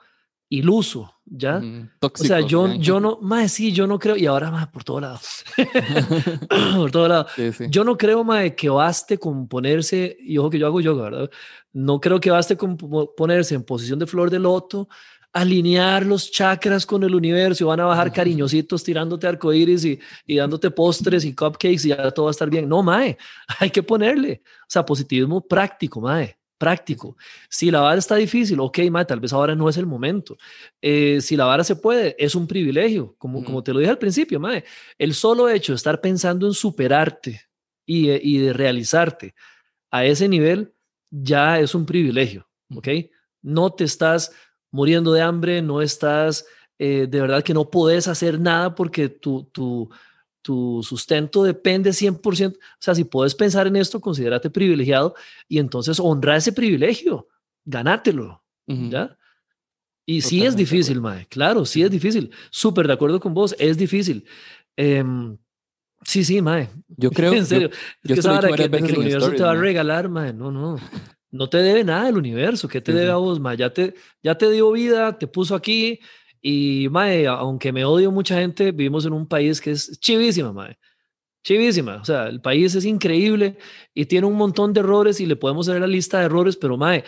iluso, ¿ya? Tóxico, o sea, yo, yo no, más sí, yo no creo, y ahora más por todo lado, por todo lado. Sí, sí. Yo no creo, más que baste con ponerse, y ojo que yo hago yoga, ¿verdad? No creo que baste con ponerse en posición de flor de loto, alinear los chakras con el universo van a bajar cariñositos tirándote arcoíris y, y dándote postres y cupcakes y ya todo va a estar bien. No, mae, hay que ponerle, o sea, positivismo práctico, mae, práctico. Si la vara está difícil, ok, mae, tal vez ahora no es el momento. Eh, si la vara se puede, es un privilegio, como, como te lo dije al principio, mae. El solo hecho de estar pensando en superarte y, y de realizarte a ese nivel ya es un privilegio, ok. No te estás muriendo de hambre, no estás, eh, de verdad que no puedes hacer nada porque tu, tu, tu sustento depende 100%. O sea, si puedes pensar en esto, considérate privilegiado y entonces honra ese privilegio, ganátelo, ¿ya? Y sí es difícil, Mae, claro, sí es difícil. Súper de acuerdo con vos, es difícil. Em, sí, sí, Mae. Yo creo. en serio. Yo, es que, que, que el universo te va a regalar, Mae. No, no no te debe nada el universo, ¿qué te debe a vos, ma? Ya te, ya te dio vida, te puso aquí y, mae, aunque me odio mucha gente, vivimos en un país que es chivísima, mae. Chivísima, o sea, el país es increíble y tiene un montón de errores y le podemos hacer la lista de errores, pero, mae,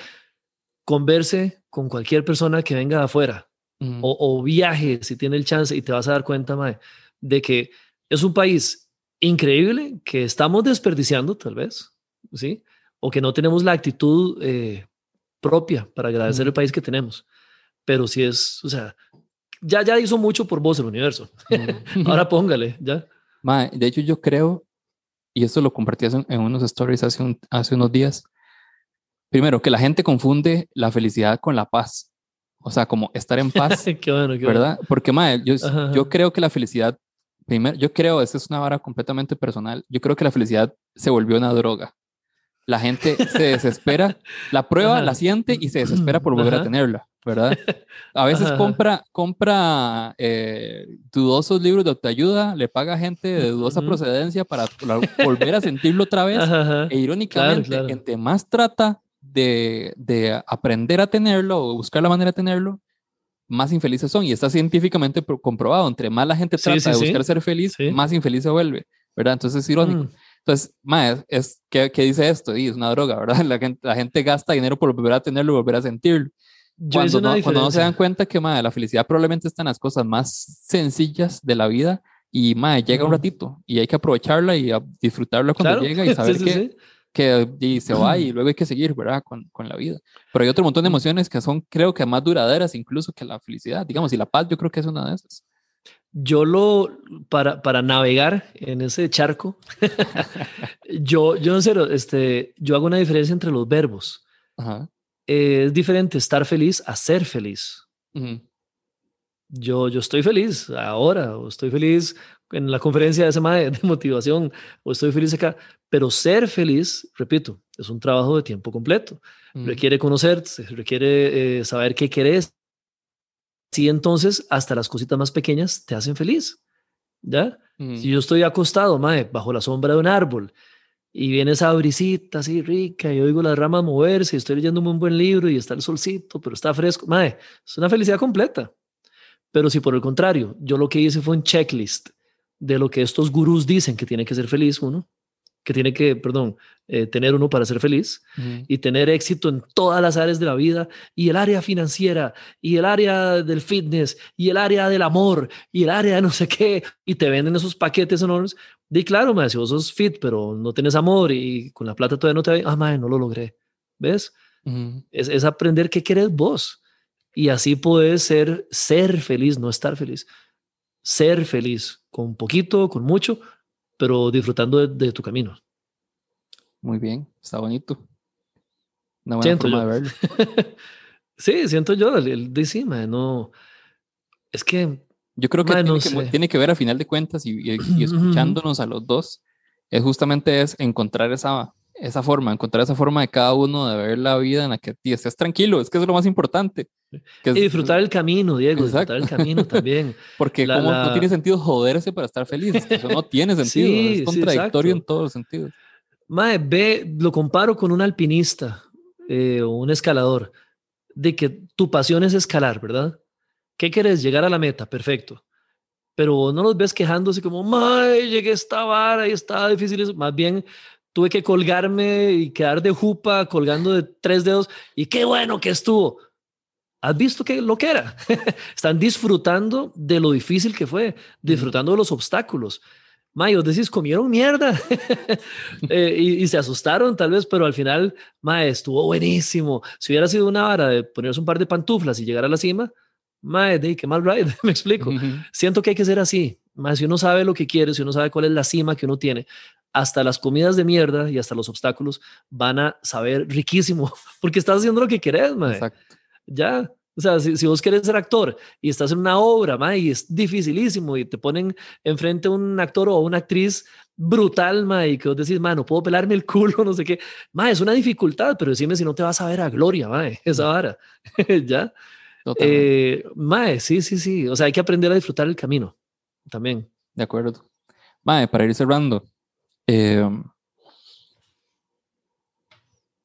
converse con cualquier persona que venga de afuera o, o, viaje si tiene el chance y te vas a dar cuenta, mae, de que es un país increíble que estamos desperdiciando, tal vez, ¿sí? O que no tenemos la actitud eh, propia para agradecer el país que tenemos. Pero si es, o sea, ya, ya hizo mucho por vos el universo. Ahora póngale, ya. de hecho, yo creo, y esto lo compartí en, unos stories hace, hace unos días. Primero, que la gente confunde la felicidad con la paz. O sea, como estar en paz. qué bueno, qué ¿Verdad? Porque, mae, yo, yo creo que la felicidad, primero, yo creo, esta es una vara completamente personal, yo creo que la felicidad se volvió una droga la gente se desespera, la prueba, la siente y se desespera por volver a tenerla, ¿verdad? A veces compra, compra eh, dudosos libros de autoayuda, le paga gente de dudosa procedencia para volver a sentirlo otra vez. E irónicamente, entre más trata de, de, aprender a tenerlo o buscar la manera de tenerlo, más infelices son. Y está científicamente comprobado. Entre más la gente trata de buscar ser feliz, más infeliz se vuelve, ¿verdad? Entonces es irónico. Mm. Entonces, ma, es, ¿qué, ¿qué, dice esto? Y es una droga, ¿verdad? La gente, la gente gasta dinero por volver a tenerlo y volver a sentirlo. Cuando no, cuando no, se dan cuenta que ma, la felicidad probablemente está en las cosas más sencillas de la vida y ma, llega un ratito y hay que aprovecharla y disfrutarla cuando llega y saber que, que y se va y luego hay que seguir, ¿verdad? Con, con, la vida. Pero hay otro montón de emociones que son, creo que más duraderas incluso que la felicidad, digamos, y la paz yo creo que es una de esas yo lo, para, para navegar en ese charco, yo, yo no sé, este, yo hago una diferencia entre los verbos. es diferente estar feliz a ser feliz. yo, yo estoy feliz ahora, o estoy feliz en la conferencia de semana de, motivación, o estoy feliz acá, pero ser feliz, repito, es un trabajo de tiempo completo. Requiere conocerse, requiere eh, saber qué querés, así entonces hasta las cositas más pequeñas te hacen feliz. ¿Ya? Si yo estoy acostado, mae, bajo la sombra de un árbol y viene esa brisita así rica y oigo las ramas moverse y estoy leyendo un buen libro y está el solcito, pero está fresco, mae, es una felicidad completa. Pero si por el contrario, yo lo que hice fue un checklist de lo que estos gurús dicen que tiene que ser feliz uno, que tiene que, perdón, eh, tener uno para ser feliz y tener éxito en todas las áreas de la vida y el área financiera y el área del fitness y el área del amor y el área de no sé qué y te venden esos paquetes enormes. Di claro, me si vos sos fit, pero no tienes amor y con la plata todavía no te ah, madre, no lo logré. ¿Ves? es, es, aprender qué querés vos y así puedes ser, ser feliz, no estar feliz. Ser feliz con poquito, con mucho, pero disfrutando de, tu camino. Muy bien, está bonito. Una buena forma de verlo. sí, siento yo, el, de no. Es que. Yo creo que, tiene, que ver a final de cuentas y, escuchándonos a los dos, es justamente es encontrar esa, esa forma, encontrar esa forma de cada uno de ver la vida en la que estés tranquilo, es que es lo más importante. y disfrutar el camino, Diego, disfrutar el camino también. Porque no tiene sentido joderse para estar feliz, eso no tiene sentido, es contradictorio en todos los sentidos. Mae, ve, lo comparo con un alpinista eh, o un escalador, de que tu pasión es escalar, ¿verdad? ¿Qué quieres? Llegar a la meta, perfecto. Pero no los ves quejándose como, mae, llegué a esta vara y está difícil. Más bien, tuve que colgarme y quedar de jupa colgando de tres dedos y qué bueno que estuvo. ¿Has visto que lo que era? Están disfrutando de lo difícil que fue, disfrutando de los obstáculos. Mayo, decís, comieron mierda eh, y, se asustaron tal vez, pero al final, mae, estuvo buenísimo. Si hubiera sido una vara de ponerse un par de pantuflas y llegar a la cima, mae, de qué mal ride, me explico. Siento que hay que ser así. Más si uno sabe lo que quiere, si uno sabe cuál es la cima que uno tiene, hasta las comidas de mierda y hasta los obstáculos van a saber riquísimo, porque estás haciendo lo que querés, mae. Exacto. Ya, o sea, si, vos querés ser actor y estás en una obra, mae, y es dificilísimo y te ponen enfrente un actor o una actriz brutal, mae, y que vos decís, mae, no puedo pelarme el culo, no sé qué. Mae, es una dificultad, pero decime si no te vas a ver a gloria, mae, esa vara. ¿Ya? Eh, mae, sí, sí, sí. O sea, hay que aprender a disfrutar el camino también. De acuerdo. Mae, para ir cerrando, eh,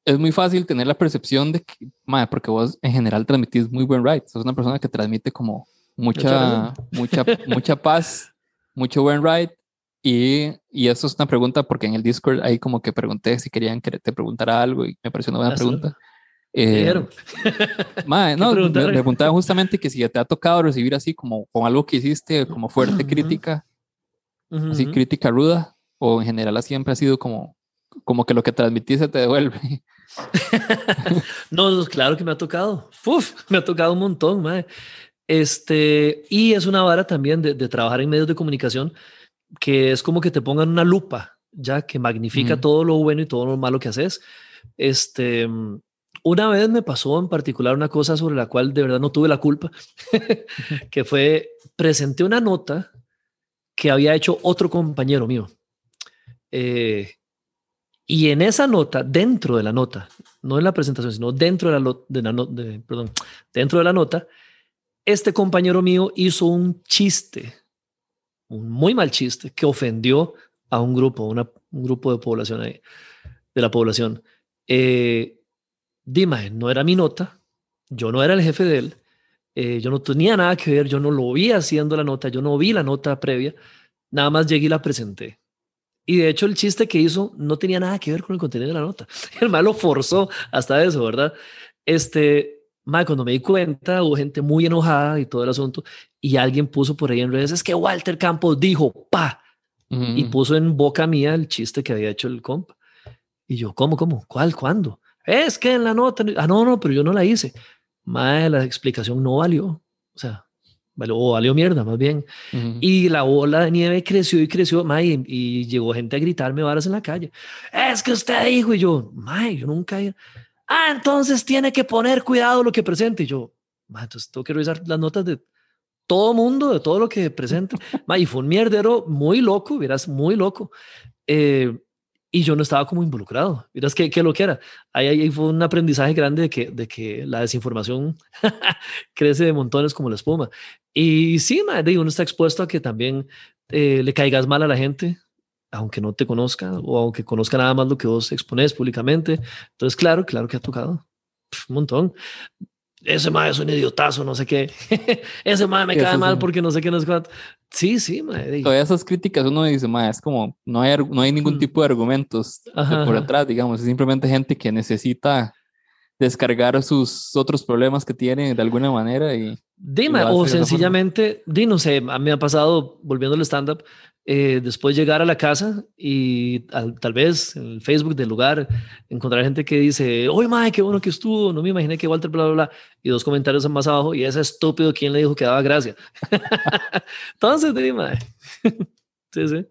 es muy fácil tener la percepción de que, madre, porque vos en general transmitís muy buen ride. Sos una persona que transmite como mucha, mucha, mucha paz, mucho buen ride. Y, y, eso es una pregunta porque en el Discord ahí como que pregunté si querían que te preguntara algo y me pareció una buena pregunta. Eh, no, me, preguntaba justamente que si te ha tocado recibir así como con algo que hiciste, como fuerte crítica, así crítica ruda, o en general siempre ha sido como, como que lo que transmitiste te devuelve. no, claro que me ha tocado. Uf, me ha tocado un montón, madre. Este, y es una vara también de, trabajar en medios de comunicación que es como que te pongan una lupa, ya que magnifica todo lo bueno y todo lo malo que haces. Este, una vez me pasó en particular una cosa sobre la cual de verdad no tuve la culpa, que fue presenté una nota que había hecho otro compañero mío. Eh, y en esa nota, dentro de la nota, no en la presentación, sino dentro de la, de la, perdón, dentro de la nota, este compañero mío hizo un chiste, un muy mal chiste, que ofendió a un grupo, una, un grupo de población ahí, de la población. Eh, Dime, no era mi nota, yo no era el jefe de él, eh, yo no tenía nada que ver, yo no lo vi haciendo la nota, yo no vi la nota previa, nada más llegué y la presenté. Y de hecho el chiste que hizo no tenía nada que ver con el contenido de la nota. El malo forzó hasta eso, ¿verdad? Este, mal, cuando me di cuenta, hubo gente muy enojada y todo el asunto, y alguien puso por ahí en redes, es que Walter Campos dijo, pa, y puso en boca mía el chiste que había hecho el compa. Y yo, ¿cómo, cómo? ¿Cuál? ¿Cuándo? Es que en la nota, ah, no, no, pero yo no la hice. Madre, la explicación no valió. O sea, o valió mierda más bien. Y la bola de nieve creció y creció, mae, y, llegó gente a gritarme varas en la calle. Es que usted dijo, y yo, mae, yo nunca... Ah, entonces tiene que poner cuidado lo que presente. Y yo, mae, entonces tengo que revisar las notas de todo mundo, de todo lo que presente. mae, y fue un mierdero muy loco, verás, muy loco. Eh, y yo no estaba como involucrado. Miras que, que lo que era. Ahí, ahí, fue un aprendizaje grande de que, de que la desinformación crece de montones como la espuma. Y sí, madre, uno está expuesto a que también eh, le caigas mal a la gente, aunque no te conozca o aunque conozca nada más lo que vos expones públicamente. Entonces, claro, claro que ha tocado un montón. Ese mae es un idiotazo, no sé qué. Ese mae me cae mal porque no sé qué no es cuánto. Sí, sí, mae. Todas esas críticas uno dice, mae, es como, no hay, no hay ningún mm. tipo de argumentos por detrás, digamos, es simplemente gente que necesita descargar sus otros problemas que tiene de alguna manera y... Dime, o sencillamente, di, no sé, a mí me ha pasado, volviendo al stand-up, eh, después llegar a la casa y tal vez en el Facebook del lugar encontrar gente que dice, oye, madre, qué bueno que estuvo, no me imaginé que Walter, bla, bla, bla, y dos comentarios más abajo, y ese estúpido, ¿quién le dijo que daba gracia? Entonces, madre. sí, sí.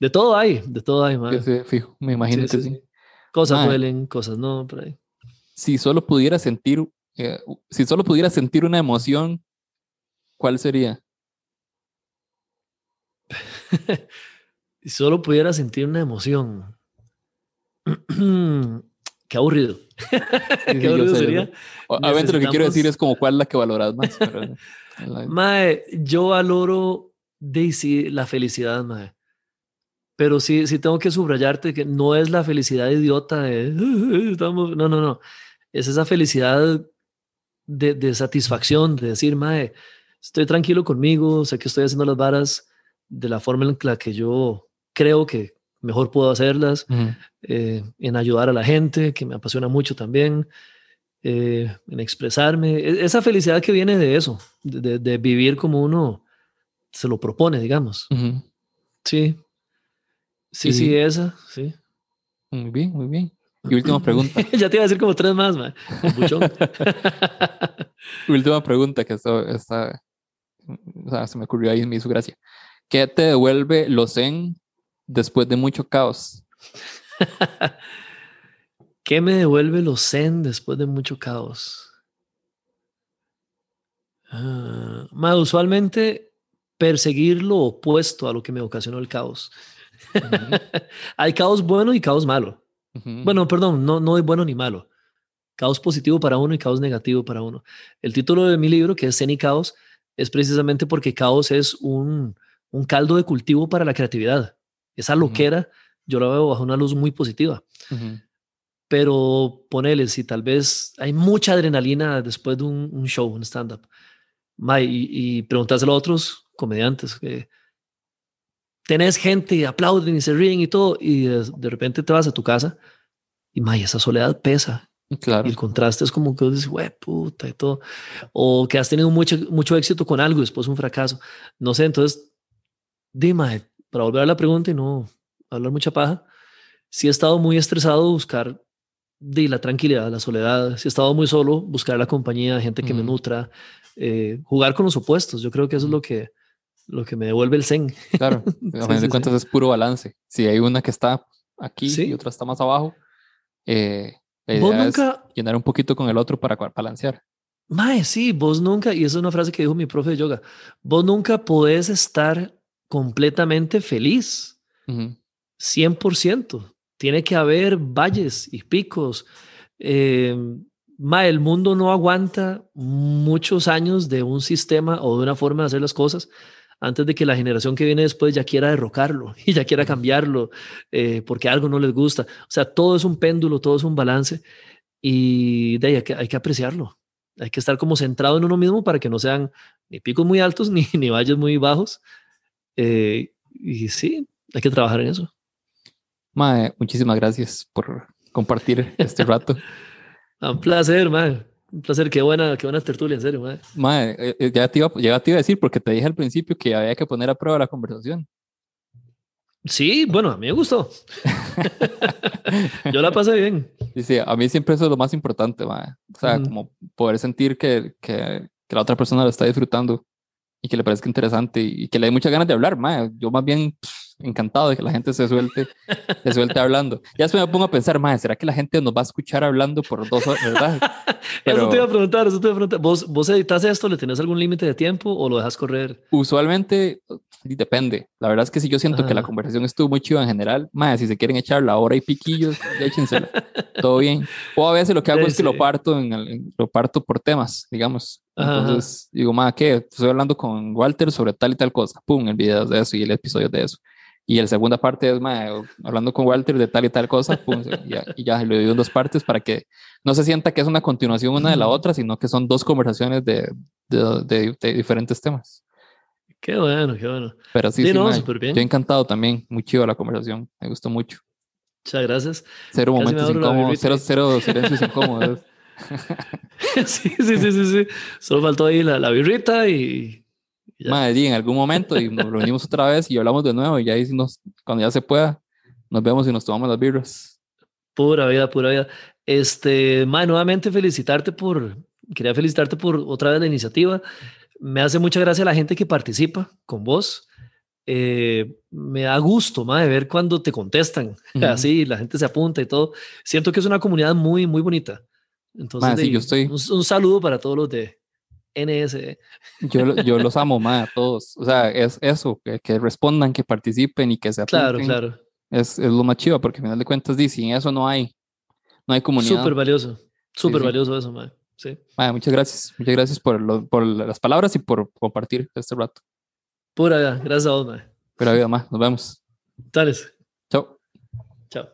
De todo hay, de todo hay. Sí, fijo, me imagino que sí. Cosas duelen, cosas no, por ahí. Si solo pudiera sentir, eh, si solo pudiera sentir una emoción, ¿cuál sería? si solo pudiera sentir una emoción. Qué aburrido. Qué aburrido sería. Obviamente lo que quiero decir es como cuál es la que valoras más. mae, yo valoro Daisy la felicidad, mae. Pero sí, sí tengo que subrayarte que no es la felicidad idiota de estamos, no, no, no. Es esa felicidad de, de satisfacción, de decir, mae, estoy tranquilo conmigo, sé que estoy haciendo las varas de la forma en la que yo creo que mejor puedo hacerlas, eh, en ayudar a la gente, que me apasiona mucho también, eh, en expresarme. E-, esa felicidad que viene de eso, de, vivir como uno se lo propone, digamos. Sí. Sí, sí, esa, sí. Muy bien, muy bien. Y última pregunta. ya te iba a decir como tres más, man. última pregunta que está, o sea, se me ocurrió ahí y me hizo gracia. ¿Qué te devuelve lo zen después de mucho caos? ¿Qué me devuelve lo zen después de mucho caos? Uh, usualmente perseguir lo opuesto a lo que me ocasionó el caos. hay caos bueno y caos malo. Bueno, perdón, no, no hay bueno ni malo. Caos positivo para uno y caos negativo para uno. El título de mi libro, que es Zen y Caos, es precisamente porque caos es un, un caldo de cultivo para la creatividad. Esa loquera, yo la veo bajo una luz muy positiva. Pero ponele, si tal vez hay mucha adrenalina después de un, show, un stand-up, y, y preguntárselo a otros comediantes, que tenés gente y aplauden y se ríen y todo, y de, repente te vas a tu casa y may, esa soledad pesa. Claro. Y el contraste es como que dices, güey, puta y todo. O que has tenido mucho, mucho éxito con algo y después un fracaso. No sé, entonces Dime, para volver a la pregunta y no hablar mucha paja, si he estado muy estresado, buscar de la tranquilidad, la soledad. Si he estado muy solo, buscar la compañía, gente que me nutra, eh, jugar con los opuestos. Yo creo que eso es lo que, lo que me devuelve el zen. Claro, a fin de cuentas es puro balance. Si hay una que está aquí y otra está más abajo, eh, la idea es llenar un poquito con el otro para balancear. Mae, sí, vos nunca, y esa es una frase que dijo mi profe de yoga, vos nunca podés estar completamente feliz. 100%. Tiene que haber valles y picos. Eh, el mundo no aguanta muchos años de un sistema o de una forma de hacer las cosas antes de que la generación que viene después ya quiera derrocarlo y ya quiera cambiarlo eh, porque algo no les gusta. O sea, todo es un péndulo, todo es un balance y de ahí hay que, hay que apreciarlo. Hay que estar como centrado en uno mismo para que no sean ni picos muy altos ni, ni valles muy bajos, eh, y sí, hay que trabajar en eso. Mae, muchísimas gracias por compartir este rato. Un placer, mae. Un placer, qué buena, qué buena tertulia, en serio, mae. Mae, eh, eh, ya te, iba, ya te iba a decir, porque te dije al principio que había que poner a prueba la conversación. Sí, bueno, a mí me gustó. Yo la pasé bien. Sí, sí, a mí siempre eso es lo más importante, mae. O sea, como poder sentir que, que, que, la otra persona lo está disfrutando y que le parezca interesante y, que le dé muchas ganas de hablar. Mae. Yo más bien encantado de que la gente se suelte, se suelte hablando. Ya después me pongo a pensar, mae, ¿será que la gente nos va a escuchar hablando por dos horas, verdad? eso te iba a preguntar, eso te iba a preguntar. ¿Vos, ¿Vos editas esto? ¿Le tenés algún límite de tiempo o lo dejas correr? Usualmente depende. La verdad es que si yo siento que la conversación estuvo muy chiva en general, más si se quieren echar la hora y piquillos, échensela. Todo bien. O a veces lo que hago es que lo parto en lo parto por temas, digamos. Entonces digo, más ¿qué? Estoy hablando con Walter sobre tal y tal cosa. Pum, el video de eso y el episodio de eso. Y la segunda parte es hablando con Walter de tal y tal cosa, pum, y ya, lo divido en dos partes para que no se sienta que es una continuación una de la otra, sino que son dos conversaciones de, de, de, diferentes temas. Qué bueno, qué bueno. Pero sí, sí, no, bien. yo encantado también, muy chido la conversación, me gustó mucho. Muchas gracias. Cero momentos incómodos, cero, cero silencios incómodos. sí, sí, sí, sí, sí. Solo faltó ahí la, la birrita y, Madre, en algún momento y nos reunimos otra vez y hablamos de nuevo y ya ahí nos, cuando ya se pueda, nos vemos y nos tomamos las birras. Pura vida, pura vida. Este, madre, nuevamente felicitarte por, quería felicitarte por otra vez la iniciativa. Me hace mucha gracia la gente que participa con vos. Eh, me da gusto, madre, ver cuando te contestan. Así, la gente se apunta y todo. Siento que es una comunidad muy, muy bonita. Entonces, yo estoy... un, saludo para todos los de, NS. Yo, yo los amo más a todos. O sea, es eso, que, que respondan, que participen y que se apunten. Claro, claro. Es, es lo más chido, porque al final de cuentas, sin eso no hay, no hay comunidad. Súper valioso, súper valioso eso, man. Sí. muchas gracias. Muchas gracias por, lo, por las palabras y por compartir este rato. Pura vida. Gracias a vos, man. Pura vida, más. Nos vemos. Tales. Chao. Chao.